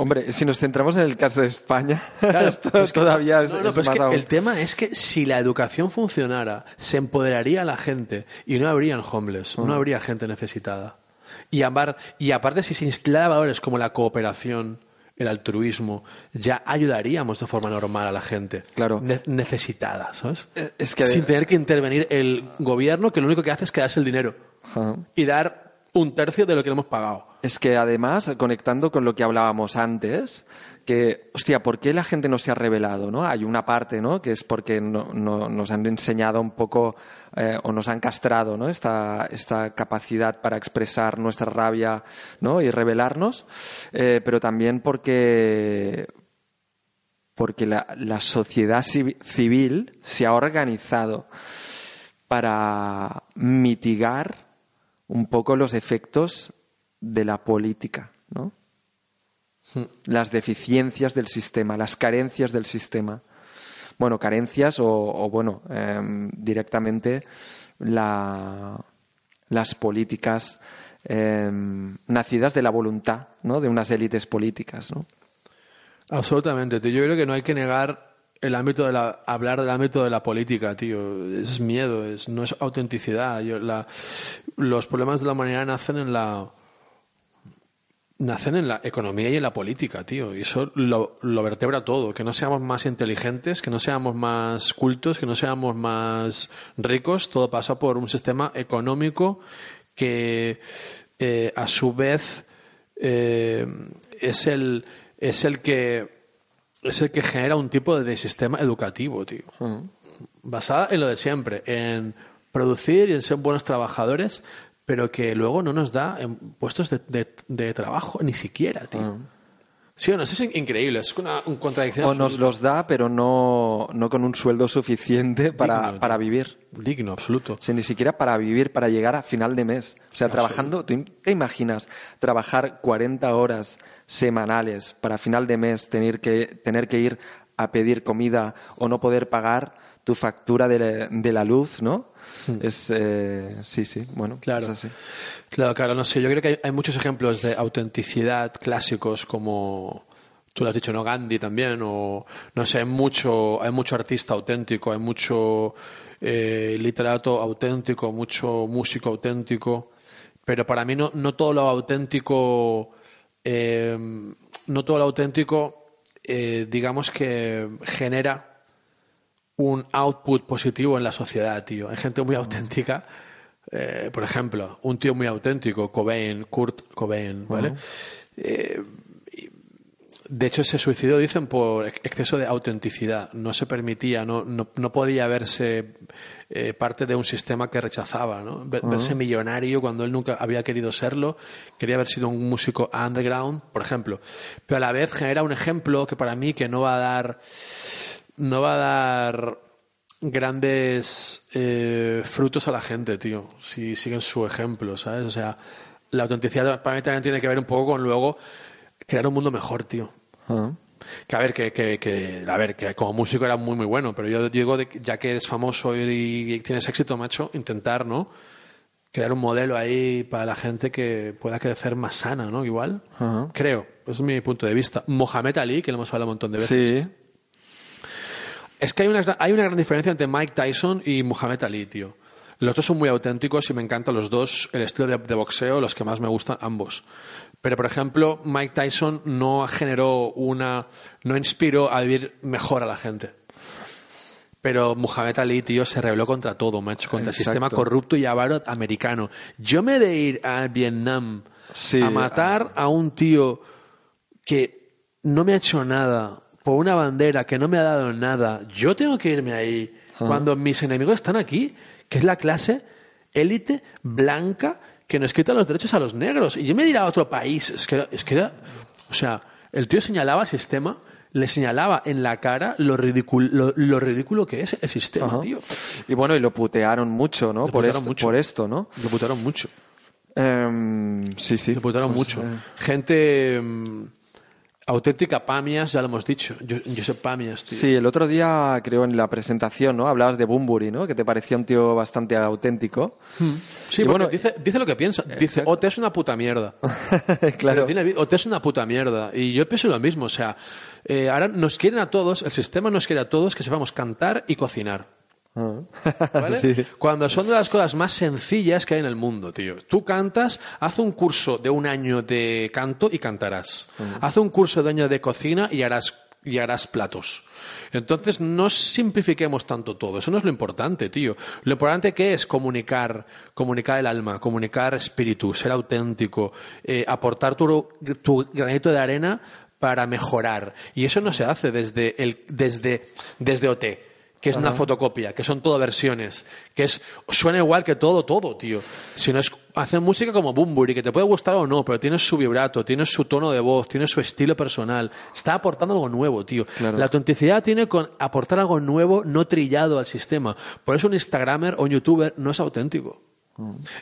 Hombre, si nos centramos en el caso de España, claro, esto es que, todavía es, no, no, es es más que aún. El tema es que si la educación funcionara, se empoderaría a la gente y no habrían homeless, uh -huh. no habría gente necesitada. Y, amar, y aparte, si se instalara valores como la cooperación, el altruismo, ya ayudaríamos de forma normal a la gente. Claro. Ne- necesitada, ¿sabes? Eh, es que- Sin tener que intervenir el gobierno, que lo único que hace es quedarse el dinero Ajá. y dar un tercio de lo que le hemos pagado. Es que además, conectando con lo que hablábamos antes, que, hostia, ¿por qué la gente no se ha revelado? ¿no? Hay una parte, ¿no? Que es porque no, no- nos han enseñado un poco eh, o nos han castrado, ¿no? Esta, esta capacidad para expresar nuestra rabia, ¿no? Y revelarnos, Eh, pero también porque porque la, la sociedad civi- civil se ha organizado para mitigar un poco los efectos de la política, ¿no? Las deficiencias del sistema, las carencias del sistema. Bueno, carencias o, o, bueno, em, directamente la- las políticas em, nacidas de la voluntad, ¿no? De unas élites políticas, ¿no? Absolutamente. Yo creo que no hay que negar el ámbito de la, hablar del ámbito de la política, tío. Es miedo, es, no es autenticidad. Los problemas de la humanidad nacen en la nacen en la economía y en la política, tío. Y eso lo, lo vertebra todo. Que no seamos más inteligentes, que no seamos más cultos, que no seamos más ricos. Todo pasa por un sistema económico que, eh, a su vez, eh, es el es el que es el que genera un tipo de sistema educativo, tío. Basada en lo de siempre, en producir y en ser buenos trabajadores, pero que luego no nos da en puestos de, de- de trabajo ni siquiera, tío. Sí o no, eso es in- increíble, es una, un contradicción. O nos los da, pero no, no con un sueldo suficiente para, Digno, para vivir. Digno, absoluto. O sea, ni siquiera para vivir, para llegar a final de mes. O sea, trabajando, ¿tú te imaginas trabajar 40 horas semanales para final de mes, tener que, tener que ir a pedir comida o no poder pagar tu factura de, la- de la luz, ¿no? Es, eh, sí, sí, bueno, Claro. es así. Claro, claro, no sé. Yo creo que hay, hay muchos ejemplos de autenticidad clásicos como tú lo has dicho, ¿no? Gandhi también, o no sé, hay mucho, hay mucho artista auténtico, hay mucho eh, literato auténtico, mucho músico auténtico, pero para mí no, no todo lo auténtico, eh, no todo lo auténtico, eh, digamos que genera un output positivo en la sociedad, tío. Hay gente muy auténtica. eh, por ejemplo, un tío muy auténtico, Cobain, Kurt Cobain, ¿vale? Eh, de hecho, se suicidó, dicen, por ex- exceso de autenticidad. No se permitía, no, no, no podía verse eh, parte de un sistema que rechazaba, ¿no? Ver- Verse millonario cuando él nunca había querido serlo. Quería haber sido un músico underground, por ejemplo. Pero a la vez genera un ejemplo que para mí que no va a dar no va a dar grandes eh, frutos a la gente, tío, si siguen su ejemplo, ¿sabes? O sea, la autenticidad para mí también tiene que ver un poco con luego crear un mundo mejor, tío. Ah. Que a ver, que, que, que- a ver, que como músico era muy muy bueno, pero yo digo, de ya que eres famoso y, y tienes éxito, macho, intentar, ¿no? Crear un modelo ahí para la gente que pueda crecer más sana, ¿no? Igual, creo, ese es mi punto de vista. Mohamed Ali, que lo hemos hablado un montón de veces. Sí, Es que hay una, hay una gran diferencia entre Mike Tyson y Muhammad Ali, tío. Los dos son muy auténticos y me encantan los dos, el estilo de, de boxeo, los que más me gustan ambos. Pero, por ejemplo, Mike Tyson no generó una. no inspiró a vivir mejor a la gente. Pero Muhammad Ali, tío, se rebeló contra todo, macho, contra el sistema corrupto y avaro americano. Yo me he de ir a Vietnam Sí, a matar a un tío que no me ha hecho nada por una bandera que no me ha dado nada. Yo tengo que irme ahí cuando mis enemigos están aquí, que es la clase élite blanca que nos quita los derechos a los negros. Y yo me diré a otro país. Es que, era- es que era. O sea, el tío señalaba al sistema, le señalaba en la cara lo ridículo, lo, lo ridículo que es el sistema, Ajá. tío. Y bueno, y lo putearon mucho, ¿no? Lo Por putearon esto, mucho. por esto, ¿no? Lo putaron mucho. Em, sí, sí. Lo putaron Pues, mucho. eh, Gente mm, auténtica Pamias, ya lo hemos dicho. Yo, yo soy Pamias, tío. Sí, el otro día, creo, en la presentación, ¿no? Hablabas de Bumburi, ¿no? Que te parecía un tío bastante auténtico. Sí, Y porque bueno, dice, dice lo que piensa. Dice, Ote es una puta mierda. claro. Tiene- Ote es una puta mierda. Y yo pienso lo mismo. O sea, eh, ahora nos quieren a todos, el sistema nos quiere a todos que sepamos cantar y cocinar. Ah. ¿vale? Sí. Cuando son de las cosas más sencillas que hay en el mundo, tío. Tú cantas, haz un curso de un año de canto y cantarás. Haz un curso de año de cocina y harás, y harás platos. Entonces, no simplifiquemos tanto todo. Eso no es lo importante, tío. Lo importante que es comunicar, comunicar el alma, comunicar espíritu, ser auténtico, eh, aportar tu, tu granito de arena para mejorar. Y eso no se hace desde, el, desde, desde OT que es una fotocopia, que son todo versiones, que es suena igual que todo, todo, tío. Si no es hacen música como Bumburi, que te puede gustar o no, pero tienes su vibrato, tienes su tono de voz, tienes su estilo personal. Está aportando algo nuevo, tío. Claro. La autenticidad tiene con aportar algo nuevo, no trillado al sistema. Por eso un Instagramer o un YouTuber no es auténtico.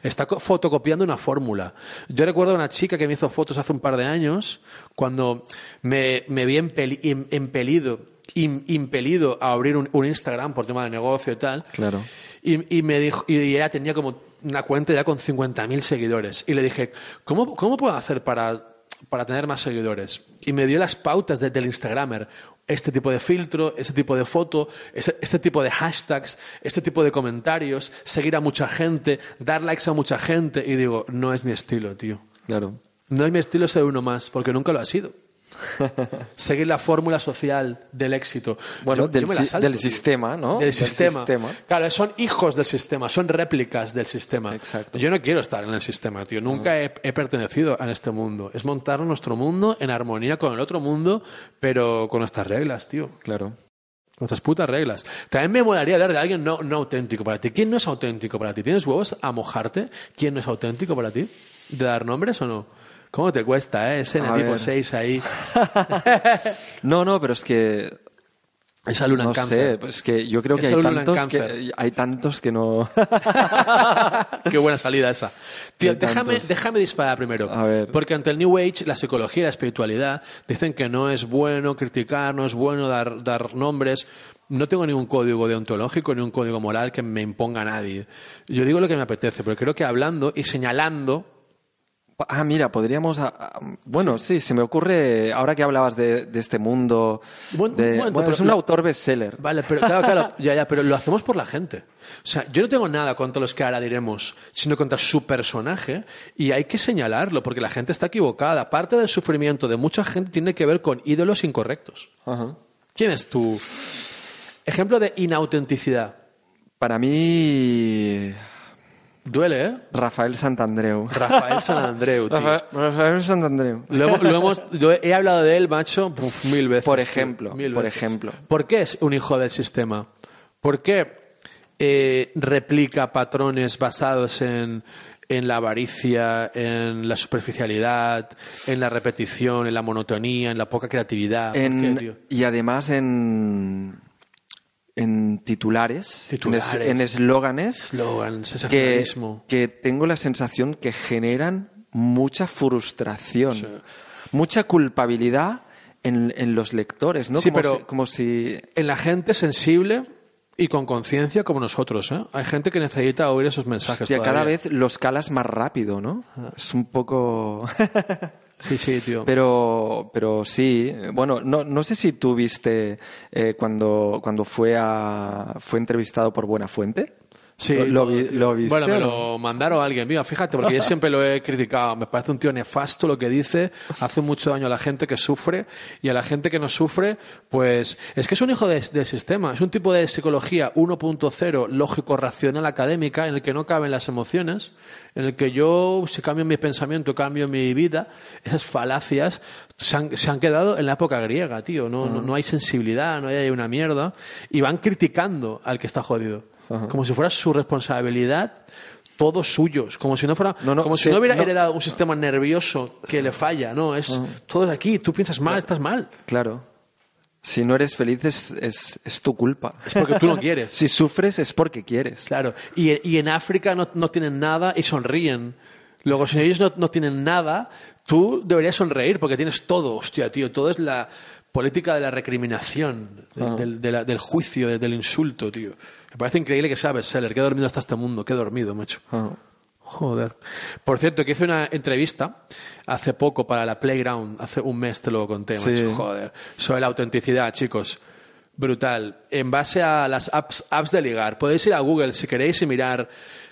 Está co- fotocopiando una fórmula. Yo recuerdo a una chica que me hizo fotos hace un par de años, cuando me, me vi empeli- im- impelido, im- impelido a abrir un, un Instagram por tema de negocio y tal. Claro. Y, y me dijo, y ella tenía como una cuenta ya con 50.000 seguidores. Y le dije, ¿cómo, cómo puedo hacer para, para tener más seguidores? Y me dio las pautas de- del Instagramer. Este tipo de filtro, este tipo de foto, este, este tipo de hashtags, este tipo de comentarios, seguir a mucha gente, dar likes a mucha gente. Y digo, no es mi estilo, tío. Claro. No es mi estilo ser uno más, porque nunca lo ha sido. Seguir la fórmula social del éxito. Bueno, Yo- del, yo me la si- salto, del sistema, ¿no? Del sistema. sistema. Claro, son hijos del sistema, son réplicas del sistema. Exacto. Yo no quiero estar en el sistema, tío. Nunca he, he pertenecido a este mundo. Es montar nuestro mundo en armonía con el otro mundo, pero con nuestras reglas, tío. Claro. Con nuestras putas reglas. También me molaría hablar de alguien no, no auténtico para ti. ¿Quién no es auténtico para ti? ¿Tienes huevos a mojarte? ¿Quién no es auténtico para ti? ¿De dar nombres o no? ¿Cómo te cuesta, eh? Ese tipo ver. 6 ahí. No, no, pero es que Esa luna no cáncer. sé, pues que yo creo que hay tantos que hay tantos que no. Qué buena salida esa. Tío, Hay déjame, tantos. déjame disparar primero. A ver. Porque ante el New Age, la psicología y la espiritualidad dicen que no es bueno criticar, no es bueno dar, dar nombres. No tengo ningún código deontológico ni un código moral que me imponga a nadie. Yo digo lo que me apetece, pero creo que hablando y señalando Ah, mira, podríamos. ah, ah, Bueno, sí, se me ocurre. Ahora que hablabas de, de este mundo. Buen- de- bueno, es un lo- autor bestseller. Vale, pero claro, claro, ya, ya, pero lo hacemos por la gente. O sea, yo no tengo nada contra los que ahora diremos, sino contra su personaje, y hay que señalarlo, porque la gente está equivocada. Parte del sufrimiento de mucha gente tiene que ver con ídolos incorrectos. Ajá. ¿Quién es tu ejemplo de inautenticidad? Para mí. Duele, ¿eh? Rafael Santandreu. Rafael San Andreu, tío. Rafael, Rafael Santandreu. Lo, lo hemos, he hablado de él, macho, puf, mil veces. Por tío, ejemplo, mil por veces. ejemplo. ¿Por qué es un hijo del sistema? ¿Por qué eh, replica patrones basados en, en la avaricia, en la superficialidad, en la repetición, en la monotonía, en la poca creatividad? ¿Por En- qué, tío? y además en. En titulares, Titulares. en es- en eslóganes, que, que tengo la sensación que generan mucha frustración, Sí. mucha culpabilidad en, en los lectores, ¿no? Sí, como, pero- si, como si- En la gente sensible y con conciencia como nosotros, ¿eh? Hay gente que necesita oír esos mensajes. hostia, cada vez los calas más rápido, ¿no? Es un poco... Sí, sí, tío. Pero, pero sí, bueno, no, no sé si tú viste eh, cuando, cuando fue, a, fue entrevistado por Buenafuente. Sí, ¿Lo, lo lo viste? Bueno, me lo mandaron a alguien. Mira, fíjate, porque yo siempre lo he criticado. Me parece un tío nefasto lo que dice. Hace mucho daño a la gente que sufre. Y a la gente que no sufre, pues es que es un hijo de- del sistema. Es un tipo de psicología 1.0, lógico, racional, académica, en el que no caben las emociones. En el que yo, si cambio mi pensamiento, cambio mi vida. Esas falacias se han, se han quedado en la época griega, tío. No, no, no hay sensibilidad, no hay una mierda. Y van criticando al que está jodido como si fuera su responsabilidad, todos suyos, como si no fuera, No, no, como si no hubiera no. heredado un sistema nervioso que le falla, no, es todo aquí, tú piensas mal, estás mal, Claro. Si no eres feliz es, es, es tu culpa. es porque tú no quieres. Si sufres es porque quieres. Claro, y, y en África no, no tienen nada y sonríen. Luego, si ellos no, no tienen nada, tú deberías sonreír porque tienes todo, hostia, tío, todo es la política de la recriminación, del, del juicio, del insulto, tío. Me parece increíble que sabes, Seller, que he dormido hasta este mundo, he dormido, macho. Ah. Joder. Por cierto, que hice una entrevista hace poco para la Playground, hace un mes te lo conté, Sí. macho. Joder. Sobre la autenticidad, chicos. brutal. En base a las apps, apps de ligar. Podéis ir a Google si queréis y mirar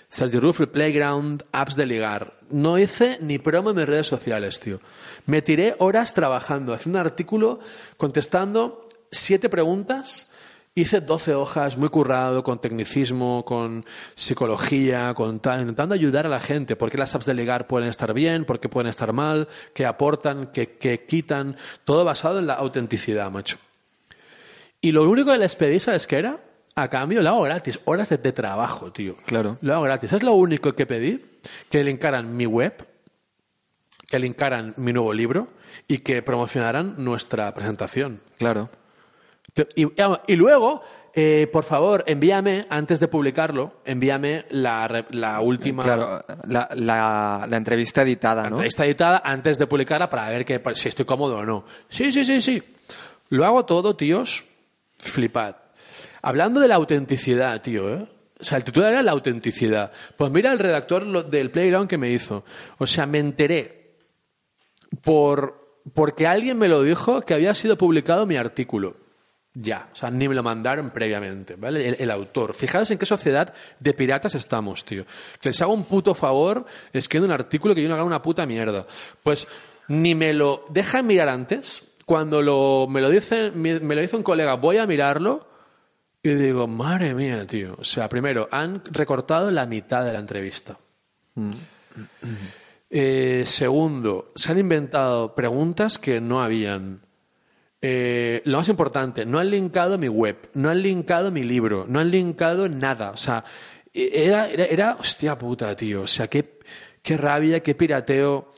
Sergi Ruffle Playground, apps de ligar. No hice ni promo en mis redes sociales, tío. Me tiré horas trabajando, haciendo un artículo, contestando siete preguntas. Hice 12 hojas, muy currado, con tecnicismo, con psicología, con tal, intentando ayudar a la gente. ¿Por qué las apps de ligar pueden estar bien? ¿Por qué pueden estar mal? ¿Qué aportan? ¿Qué, qué quitan? Todo basado en la autenticidad, macho. Y lo único que les pedí, ¿sabes qué era? A cambio, lo hago gratis. Horas de, de trabajo, tío. Claro. Lo hago gratis. Es lo único que pedí. Que linkaran mi web, que linkaran mi nuevo libro y que promocionaran nuestra presentación. Claro. Te- Y, y luego, eh, por favor, envíame, antes de publicarlo, envíame la, la última Claro, la, la, la entrevista editada, la ¿no? entrevista editada antes de publicarla para ver que, si estoy cómodo o no. Sí, sí, sí, sí. Lo hago todo, tíos. Flipad. Hablando de la autenticidad, tío, ¿eh? O sea, el titular era la autenticidad. Pues mira el redactor del Playground que me hizo. O sea, me enteré por, porque alguien me lo dijo que había sido publicado mi artículo. Ya, o sea, ni me lo mandaron previamente, ¿vale? El, el autor. Fijaos en qué sociedad de piratas estamos, tío. Que les hago un puto favor escribiendo un artículo que yo no haga una puta mierda. Pues ni me lo dejan mirar antes. Cuando lo, me, lo dice, me, me lo dice un colega, voy a mirarlo. Y digo, madre mía, tío. O sea, primero, han recortado la mitad de la entrevista. Eh, segundo, se han inventado preguntas que no habían. Eh, lo más importante, no han linkado mi web, no han linkado mi libro, no han linkado nada. O sea, era, era, era hostia puta, tío. O sea, qué, qué rabia, qué pirateo.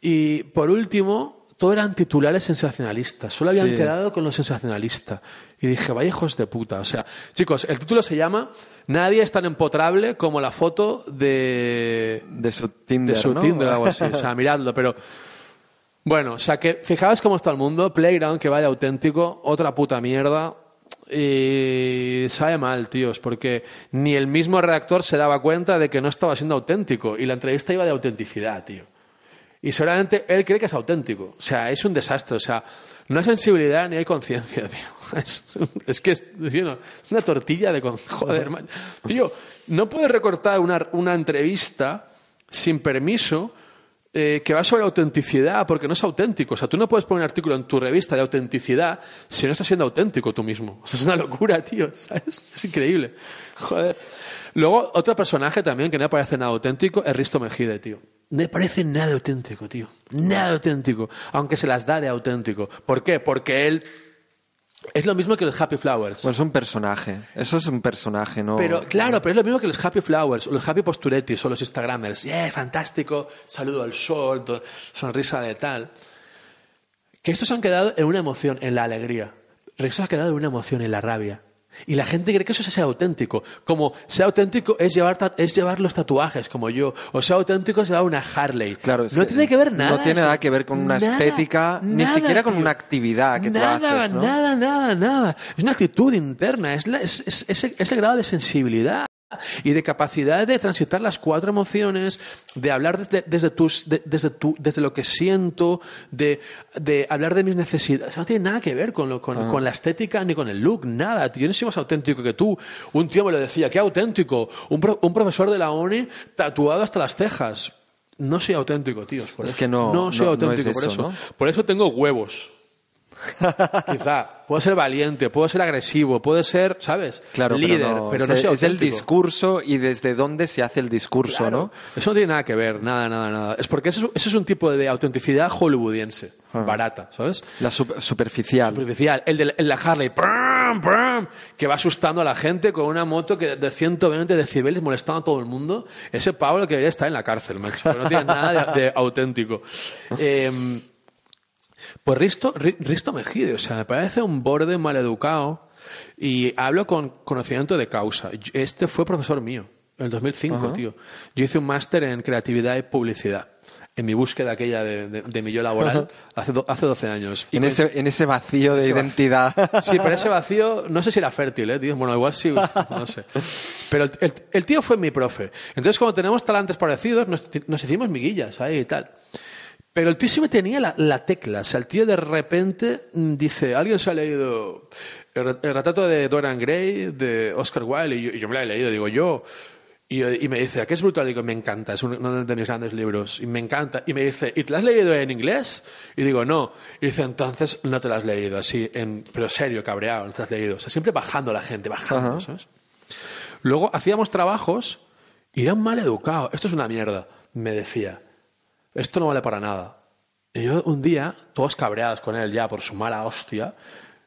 Y por último, todo eran titulares sensacionalistas. Solo habían Sí. quedado con los sensacionalistas. Y dije, vaya hijos de puta. O sea, chicos, el título se llama Nadie es tan empotrable como la foto de, De su Tinder, de su ¿no? Tinder o algo así. O sea, miradlo, pero. Bueno, o sea, que fijaos cómo está el mundo. Playground, que vaya auténtico, otra puta mierda. Y sabe mal, tíos, porque ni el mismo redactor se daba cuenta de que no estaba siendo auténtico. Y la entrevista iba de autenticidad, tío. Y seguramente él cree que es auténtico. O sea, es un desastre. O sea, no hay sensibilidad ni hay conciencia, tío. Es, que es, es una tortilla de... con- Joder, man. Tío, no puedes recortar una, una entrevista sin permiso eh, que va sobre autenticidad porque no es auténtico. O sea, tú no puedes poner un artículo en tu revista de autenticidad si no estás siendo auténtico tú mismo. O sea, es una locura, tío. ¿Sabes? Es increíble. Joder. Luego, otro personaje también que no me parece nada auténtico es Risto Mejide, tío. No me parece nada auténtico, tío. Nada auténtico. Aunque se las da de auténtico. ¿Por qué? Porque él es lo mismo que los Happy Flowers. Pues es un personaje. Eso es un personaje, ¿no? Pero, claro, pero es lo mismo que los Happy Flowers, o los Happy Posturetis, o los Instagramers. ¡Eh, fantástico! Saludo al sol, to- sonrisa de tal. Que estos han quedado en una emoción, en la alegría. Estos han quedado en una emoción, en la rabia. Y la gente cree que eso es ser auténtico. Como ser auténtico es llevar, es llevar los tatuajes, como yo. O ser auténtico es llevar una Harley. Claro, no tiene que ver nada. No tiene nada que ver con una Nada, estética, ni siquiera con tío. una actividad que nada, tú haces, ¿no? Nada, nada, nada. Es una actitud interna, es, la- es, es- es el- es el grado de sensibilidad y de capacidad de transitar las cuatro emociones, de hablar desde, desde, tus, de- desde, tu, desde lo que siento, de, de hablar de mis necesidades. No tiene nada que ver con, lo, con, Ah. con la estética ni con el look, nada. Yo no soy más auténtico que tú. Un tío me lo decía, qué auténtico. Un, pro- un profesor de la ONI tatuado hasta las cejas. No soy auténtico, tíos. Por Es eso. que no- no soy no- no auténtico, es por eso, eso. ¿no? Por eso tengo huevos. Quizá. Puedo ser valiente, puedo ser agresivo, puedo ser, ¿sabes? Claro, Líder, pero no, pero es, no soy es el discurso y desde dónde se hace el discurso, Claro. ¿no? Eso no tiene nada que ver, nada, nada, nada. Es porque eso, es- es un tipo de autenticidad hollywoodiense, barata, ¿sabes? La sup- superficial. Superficial. El de, el la Harley, que va asustando a la gente con una moto que de 120 decibeles molestando a todo el mundo. Ese Pablo que debería estar en la cárcel, macho. pero No tiene nada de, de auténtico. Eh, pues Risto, Ri- Risto Mejide, o sea, me parece un borde maleducado y hablo con conocimiento de causa. Este fue profesor mío, en el 2005, tío. Yo hice un máster en creatividad y publicidad. En mi búsqueda aquella de, de- de mi yo laboral hace, do- hace 12 años. Y En ese, en ese vacío de Ese vacío. identidad. Sí, pero ese vacío, no sé si era fértil, ¿eh? tío? Bueno, igual sí, no sé. Pero el, el- el tío fue mi profe. Entonces, como tenemos talantes parecidos, nos, nos hicimos miguillas ahí y tal. Pero el tío sí me tenía la, la tecla. O sea, el tío de repente mm, dice, alguien se ha leído el, el retrato de Dorian Gray, de Oscar Wilde, y yo, y yo me lo he leído, digo yo. Y, y me dice, ¿a qué es brutal? Digo, me encanta, es uno de mis grandes libros, y me encanta. Y me dice, ¿y te lo has leído en inglés? Y digo, no. Y dice, entonces no te lo has leído, así, en, pero serio, cabreado, no te lo has leído. O sea, siempre bajando a la gente, bajando. ¿sabes? Luego hacíamos trabajos y era un mal educado. Esto es una mierda, me decía. Esto no vale para nada. Y yo un día, todos cabreados con él ya por su mala hostia,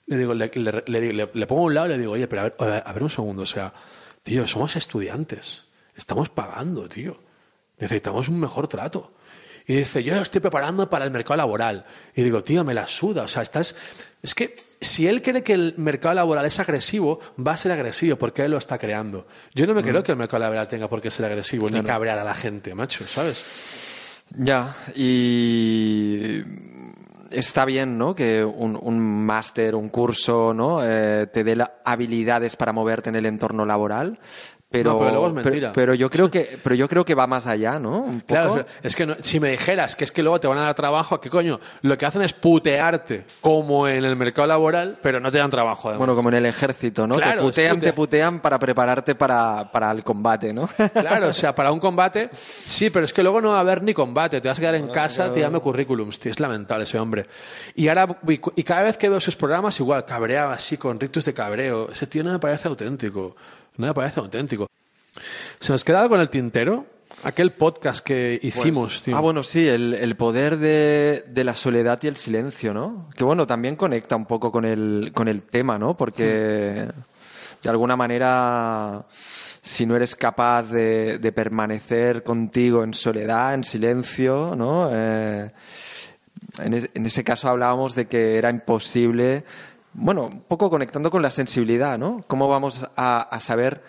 le digo, le, le- le le- pongo a un lado y le digo, oye, pero a ver, a ver, un segundo, o sea, tío, somos estudiantes, estamos pagando, tío, necesitamos un mejor trato. Y dice, yo lo estoy preparando para el mercado laboral. Y digo, tío, me la suda. O sea, estás. Es que si él cree que el mercado laboral es agresivo, va a ser agresivo porque él lo está creando. Yo no me creo que el mercado laboral tenga por qué ser agresivo ni cabrear a la gente, macho, ¿sabes? Ya, y está bien, ¿no? Que un, un máster, un curso, ¿no? Eh, te dé habilidades para moverte en el entorno laboral. Pero, No, pero luego es mentira. pero yo creo que, pero yo creo que va más allá, ¿no? Un poco. Claro, pero es que no- si me dijeras que es que luego te van a dar trabajo, ¿qué coño? Lo que hacen es putearte, como en el mercado laboral, pero no te dan trabajo. Además. Bueno, como en el ejército, ¿no? Claro, te putean, te putea- putean para prepararte para, para el combate, ¿no? Claro, o sea, para un combate, sí, pero es que luego no va a haber ni combate. Te vas a quedar en casa tirando currículums, tío. Es lamentable ese hombre. Y ahora, y cada vez que veo sus programas, igual, cabreaba así, con ritos de cabreo. Ese tío no me parece auténtico. No me parece auténtico. Se nos queda algo con el tintero. Aquel podcast que hicimos, tío. Ah, bueno, sí, el, el poder de, de la soledad y el silencio, ¿no? Que bueno, también conecta un poco con el, con el tema, ¿no? Porque de alguna manera, si no eres capaz de, de permanecer contigo en soledad, en silencio, ¿no? Eh, en, es- en ese caso hablábamos de que era imposible, bueno, un poco conectando con la sensibilidad, ¿no? ¿Cómo vamos a, saber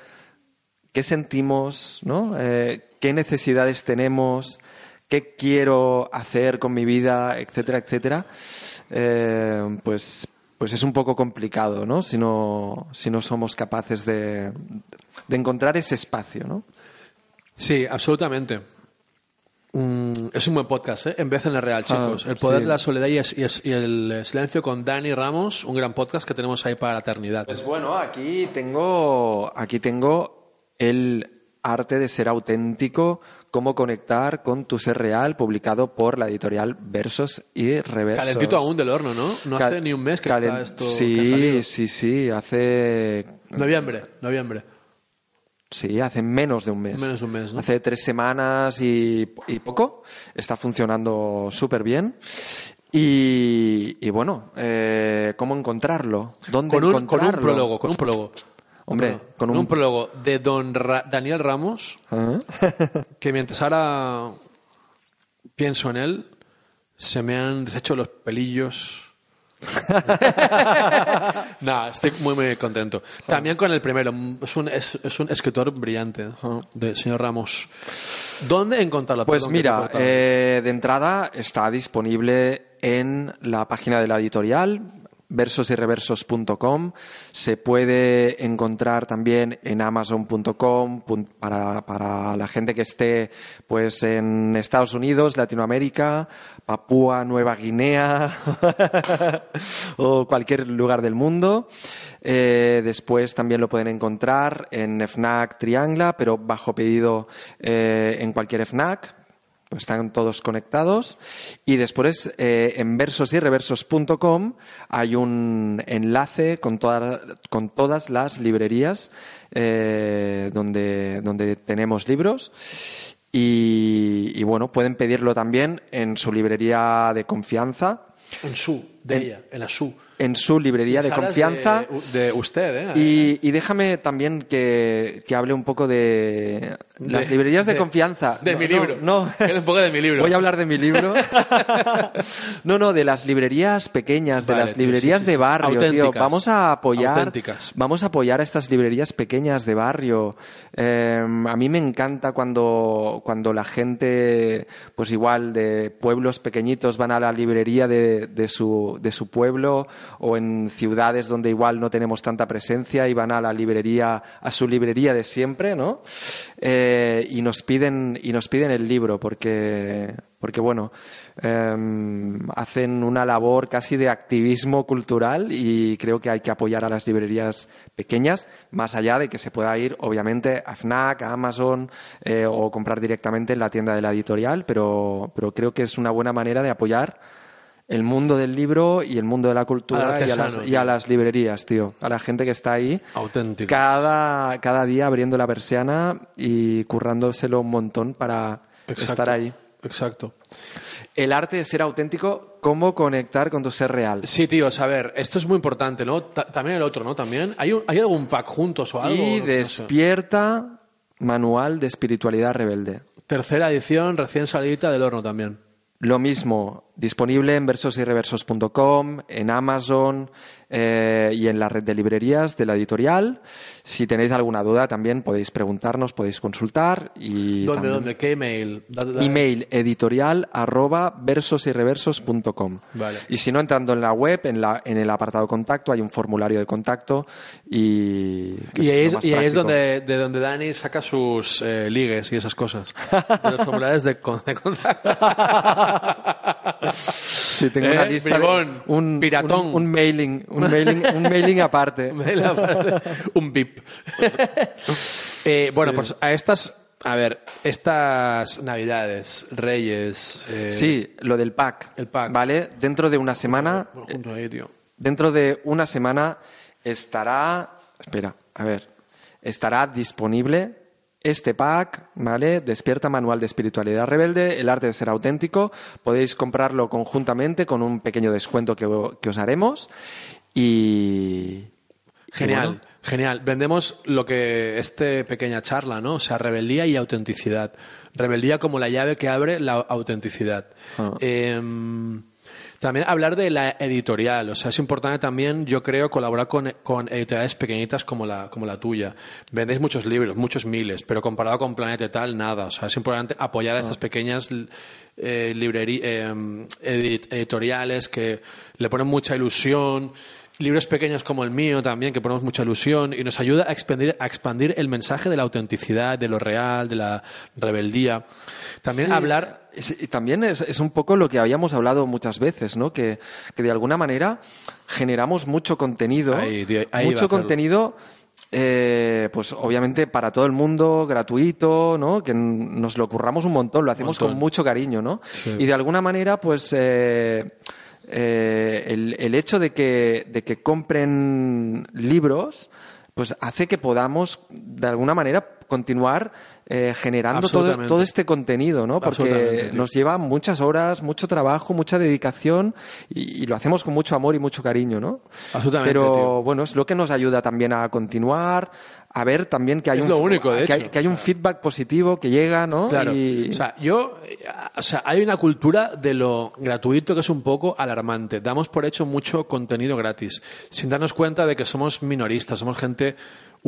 qué sentimos, ¿no? Eh, qué necesidades tenemos, qué quiero hacer con mi vida, etcétera, etcétera, Eh, pues, pues es un poco complicado, ¿no? Si no, si no somos capaces de, de encontrar ese espacio, ¿no? Sí, absolutamente. Mm, es un buen podcast, ¿eh? En vez en el real, chicos. Ah, el poder sí. de la soledad y, es- y es- y el silencio con Dani Ramos, un gran podcast que tenemos ahí para la eternidad. Pues bueno, aquí tengo, aquí tengo el arte de ser auténtico, cómo conectar con tu ser real, publicado por la editorial Versos y Reversos. Calentito aún del horno, ¿no? No hace ni un mes que está esto. Sí, sí, sí, hace Noviembre, noviembre. Sí, hace menos de un mes. Menos un mes, ¿no? Hace tres semanas y, y poco. Está funcionando súper bien. Y, y bueno, eh, ¿cómo encontrarlo? ¿Dónde Con un, con encontrarlo? un prólogo, con un prólogo. Hombre, con con un- un prólogo de don Ra- Daniel Ramos, ¿Ah? que mientras ahora pienso en él, se me han deshecho los pelillos. no, estoy muy, muy contento. También con el primero. Es un, es, es un escritor brillante, de señor Ramos. ¿Dónde encontrarlo? Pues mira, eh, de entrada está disponible en la página de la editorial versosyreversos.com se puede encontrar también en amazon.com para, para la gente que esté pues en Estados Unidos, Latinoamérica, Papúa Nueva Guinea o cualquier lugar del mundo. Eh, después también lo pueden encontrar en FNAC Triangla, pero bajo pedido eh, en cualquier FNAC. Están todos conectados. Y después eh, en versosyreversos.com hay un enlace con, todas con todas las librerías eh, donde, donde tenemos libros. Y, y bueno, pueden pedirlo también en su librería de confianza, En su, de en- ella, en la su. en su librería de confianza. De, de usted, ¿eh? Y, y déjame también que, que hable un poco de, las librerías de, de- confianza. de No, mi no, libro. No, un poco de mi libro. Voy a hablar de mi libro. no, no, de las librerías pequeñas, de Vale, las librerías sí, sí, de barrio, tío. Vamos a apoyar, Auténticas. vamos a apoyar a estas librerías pequeñas de barrio. Eh, a mí me encanta cuando, cuando la gente, pues igual de pueblos pequeñitos van a la librería de, de su, de su pueblo o en ciudades donde igual no tenemos tanta presencia y van a la librería, a su librería de siempre, ¿no? Eh, y nos piden, y nos piden el libro porque, porque bueno, em, hacen una labor casi de activismo cultural y creo que hay que apoyar a las librerías pequeñas, más allá de que se pueda ir, obviamente, a FNAC, a Amazon eh, o comprar directamente en la tienda de la editorial, pero, pero creo que es una buena manera de apoyar el mundo del libro y el mundo de la cultura y a, las, y a las librerías, tío. A la gente que está ahí. Auténtico. Cada, cada día abriendo la persiana y currándoselo un montón para Exacto. estar ahí. Exacto. El arte de ser auténtico, cómo conectar con tu ser real. Sí, tíos, a ver, esto es muy importante, ¿no? Ta- también el otro, ¿no? También. ¿Hay, un- ¿Hay algún pack juntos o algo? y No- no sé. despierta manual de espiritualidad rebelde. Tercera edición, recién salidita del horno también. Lo mismo, disponible en versosyreversos.com, en Amazon eh, y en la red de librerías de la editorial. Si tenéis alguna duda también podéis preguntarnos, podéis consultar. Y ¿Dónde, también- dónde? ¿Qué email? Email editorial arroba versosyreversos.com. Vale. Y si no, entrando en la web, en, la, en el apartado contacto, hay un formulario de contacto y... Y ahí, es, y ahí es donde, de donde Dani saca sus eh, ligues y esas cosas. De los formularios de, con- de contacto. Sí, tengo Eh, una lista bribón, de un, piratón. un, un mailing, un mailing, un mailing aparte. Un bip. Eh, bueno, pues a estas, a ver, estas Navidades, Reyes. eh, Sí, lo del pack. El pack. Vale, dentro de una semana, ahí, tío. dentro de una semana estará, espera, a ver, estará disponible este pack, ¿vale? Despierta Manual de Espiritualidad Rebelde, el arte de ser auténtico. Podéis comprarlo conjuntamente con un pequeño descuento que, que os haremos. Y. Genial, bueno, genial. Vendemos lo que este pequeña charla, ¿no? O sea, rebeldía y autenticidad. Rebeldía como la llave que abre la autenticidad. Ah. Em, también hablar de la editorial. O sea, es importante también, yo creo, colaborar con, con editoriales pequeñitas como la, como la tuya. Vendéis muchos libros, muchos miles, pero comparado con Planeta y tal, nada. O sea, es importante apoyar a estas pequeñas eh, libreri- em, edit- editoriales que le ponen mucha ilusión. Libros pequeños como el mío también, que ponemos mucha ilusión y nos ayuda a expandir, a expandir el mensaje de la autenticidad, de lo real, de la rebeldía. También Sí, hablar es- y también es, es un poco lo que habíamos hablado muchas veces, ¿no? Que, que de alguna manera generamos mucho contenido, Ahí, tío, mucho contenido, eh, pues obviamente para todo el mundo, gratuito, ¿no? Que nos lo curramos un montón, lo hacemos Montón. con mucho cariño, ¿no? Sí. Y de alguna manera, pues eh, eh, el, el hecho de que, de que compren libros, pues hace que podamos de alguna manera continuar eh, generando todo, todo este contenido, ¿no? Porque nos lleva muchas horas, mucho trabajo, mucha dedicación y, y lo hacemos con mucho amor y mucho cariño, ¿no? Absolutamente, Pero tío. bueno, es lo que nos ayuda también a continuar, a ver también que hay Es un lo único, de que hay, hecho. que hay un feedback positivo que llega, ¿no? Claro. Y- O sea, yo, eh, o sea, hay una cultura de lo gratuito que es un poco alarmante. Damos por hecho mucho contenido gratis, sin darnos cuenta de que somos minoristas, somos gente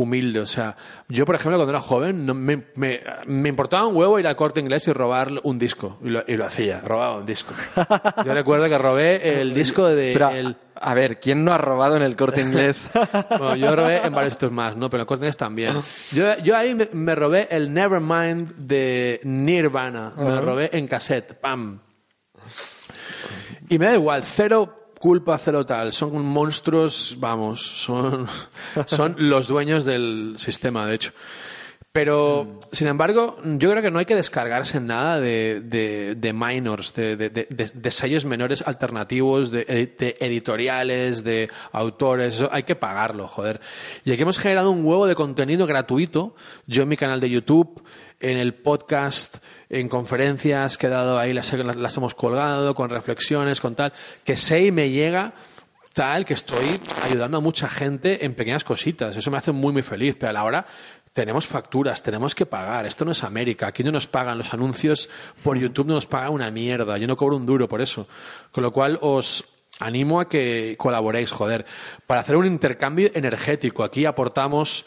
humilde. O sea, yo, por ejemplo, cuando era joven, no, me, me- me importaba un huevo ir al corte inglés y robar un disco. Y lo, y lo hacía, robaba un disco. Yo recuerdo que robé el disco de. Pero, el- a ver, ¿quién no ha robado en el corte inglés? Bueno, yo robé en varios sitios más, ¿no? Pero en Corte Inglés también. Yo, yo ahí me, me robé el Nevermind de Nirvana. Me lo robé en cassette. ¡Pam! Y me da igual, cero culpa, cero tal. Son monstruos, vamos, son, son los dueños del sistema, de hecho. Pero, sin embargo, yo creo que no hay que descargarse nada de, de, de minors, de, de, de- de- de sellos menores alternativos, de, de editoriales, de autores. Eso hay que pagarlo, joder. Y aquí hemos generado un huevo de contenido gratuito. Yo en mi canal de YouTube, en el podcast, en conferencias que he dado ahí, las, las hemos colgado, con reflexiones, con tal, que sé y me llega tal que estoy ayudando a mucha gente en pequeñas cositas. Eso me hace muy, muy feliz. Pero a la hora tenemos facturas, tenemos que pagar. Esto no es América. Aquí no nos pagan los anuncios por YouTube, no nos pagan una mierda. Yo no cobro un duro por eso. Con lo cual os animo a que colaboréis, joder, para hacer un intercambio energético. Aquí aportamos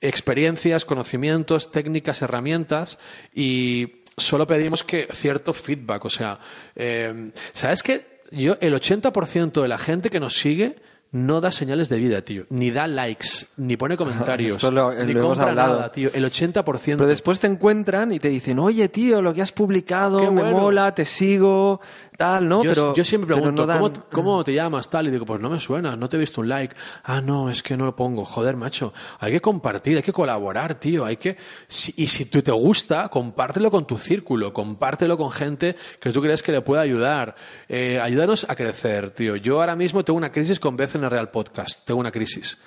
experiencias, conocimientos, técnicas, herramientas y solo pedimos que cierto feedback. O sea, eh, ¿sabes qué? Yo, el 80% de la gente que nos sigue no da señales de vida, tío. Ni da likes, ni pone comentarios, Esto lo- ni lo hemos compra hablado. nada, tío. El 80%. Pero después te encuentran y te dicen, oye, tío, lo que has publicado Qué me bueno. mola, te sigo, tal, ¿no? yo, pero, yo siempre pregunto, no dan- ¿cómo, cómo te llamas tal? Y digo, pues no me suena, no te he visto un like. Ah, no, es que no lo pongo. Joder, macho. Hay que compartir, hay que colaborar, tío. Hay que... si- y si tú te gusta, compártelo con tu círculo, compártelo con gente que tú crees que le puede ayudar. Eh, ayúdanos a crecer, tío. Yo ahora mismo tengo una crisis con Vez en el Real Podcast. Tengo una crisis.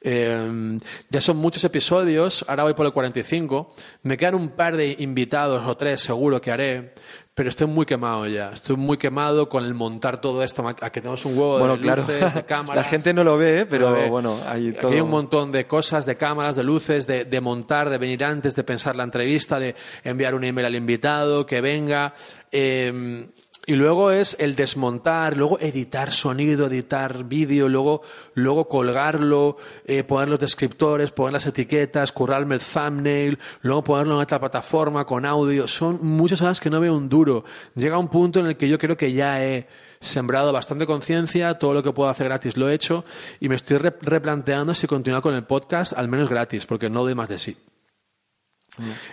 Eh, ya son muchos episodios, ahora voy por el 45. Me quedan un par de invitados o tres seguro que haré, pero estoy muy quemado ya. Estoy muy quemado con el montar todo esto. A que tenemos un huevo Bueno, de claro, luces, de cámaras. la gente no lo ve, pero No lo ve. bueno, hay Aquí todo. hay un montón de cosas, de cámaras, de luces, de, de montar, de venir antes, de pensar la entrevista, de enviar un email al invitado, que venga. eh, y luego es el desmontar, luego editar sonido, editar vídeo, luego, luego colgarlo, eh, poner los descriptores, poner las etiquetas, currarme el thumbnail, luego ponerlo en otra plataforma con audio. Son muchas horas que no veo un duro. Llega un punto en el que yo creo que ya he sembrado bastante conciencia, todo lo que puedo hacer gratis lo he hecho y me estoy re- replanteando si continuar con el podcast, al menos gratis, porque no doy más de sí.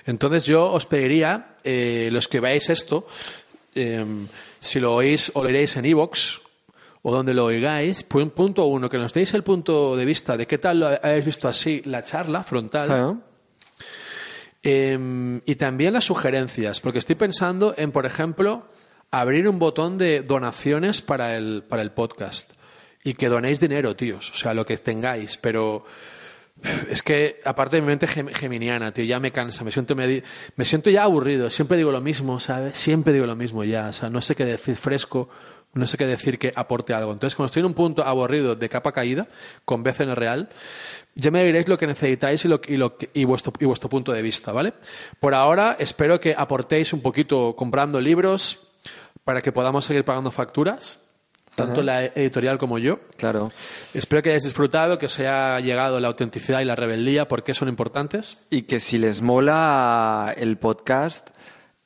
Entonces yo os pediría, eh, los que veáis esto, eh, si lo oís o lo oiréis en iVoox o donde lo oigáis, pu- punto uno, que nos deis el punto de vista de qué tal lo habéis visto así la charla frontal. Ah, Eh, y también las sugerencias, porque estoy pensando en, por ejemplo, abrir un botón de donaciones para el, para el podcast. Y que donéis dinero, tíos. O sea, lo que tengáis. Pero es que, aparte de mi mente gem- geminiana, tío, ya me cansa. Me siento, me siento ya aburrido. Siempre digo lo mismo, ¿sabes? Siempre digo lo mismo ya. O sea, no sé qué decir fresco. No sé qué decir que aporte algo. Entonces, cuando estoy en un punto aburrido de capa caída, con el real, ya me diréis lo que necesitáis y, lo, y, vuestro, y vuestro punto de vista, ¿vale? Por ahora, espero que aportéis un poquito comprando libros para que podamos seguir pagando facturas, tanto la editorial como yo. claro. Espero que hayáis disfrutado, que os haya llegado la autenticidad y la rebeldía, porque son importantes. Y que si les mola el podcast.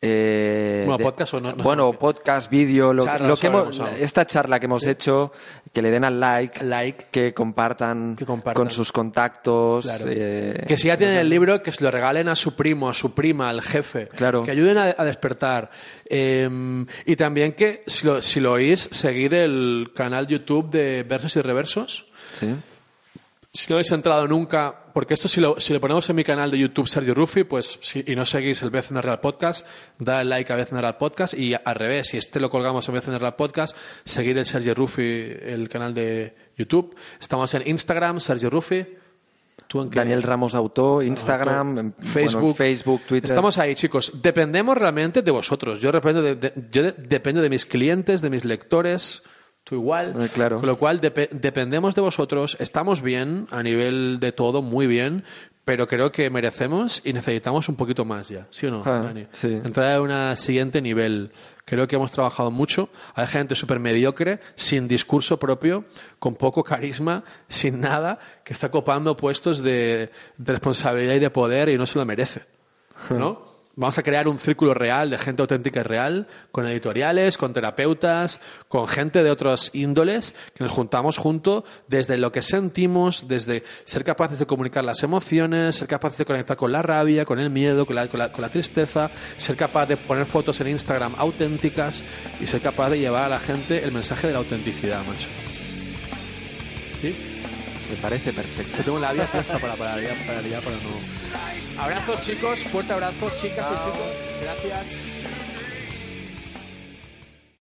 Eh, Bueno, de- podcast o no- no bueno, podcast, vídeo, lo, Charla, lo no que hemos- sabemos esta charla que hemos hecho, que le den al like, Like. que compartan, Que compartan. con sus contactos. Claro. eh, Que si ya tienen el libro, que se lo regalen a su primo, a su prima, al jefe. Claro. Que ayuden a, a despertar. Eh, y también que, si lo, si lo oís, seguir el canal YouTube de Versos y Reversos. sí. Si no habéis entrado nunca, porque esto si lo, si lo ponemos en mi canal de YouTube Sergio Rufi, pues si, y no seguís el BCN Real Podcast, da like a BCN Real Podcast y al revés, si este lo colgamos en BCN Real Podcast, seguir el Sergio Rufi, el canal de YouTube. Estamos en Instagram, Sergio Rufi. ¿Tú en? Daniel Ramos Auto, Instagram, Auto, en- bueno, Facebook, Facebook, Twitter. Estamos ahí, chicos. Dependemos realmente de vosotros. Yo dependo de, de- yo de- dependo de mis clientes, de mis lectores. Tú igual. Eh, claro. Con lo cual depe- dependemos de vosotros. Estamos bien a nivel de todo, muy bien. Pero creo que merecemos y necesitamos un poquito más ya. ¿Sí o no, Ah, Dani? sí. Entrar a un siguiente nivel. Creo que hemos trabajado mucho. Hay gente súper mediocre, sin discurso propio, con poco carisma, sin nada, que está copando puestos de, de responsabilidad y de poder y no se lo merece. ¿No? Vamos a crear un círculo real de gente auténtica y real, con editoriales, con terapeutas, con gente de otras índoles, que nos juntamos juntos desde lo que sentimos, desde ser capaces de comunicar las emociones, ser capaces de conectar con la rabia, con el miedo, con la, con la- con la tristeza, ser capaz de poner fotos en Instagram auténticas y ser capaz de llevar a la gente el mensaje de la autenticidad, macho. ¿Sí? Me parece perfecto. Yo tengo la vía puesta para parar ya, para ya, para no. Abrazos, chicos. Fuerte abrazo, chicas y chicos. Gracias.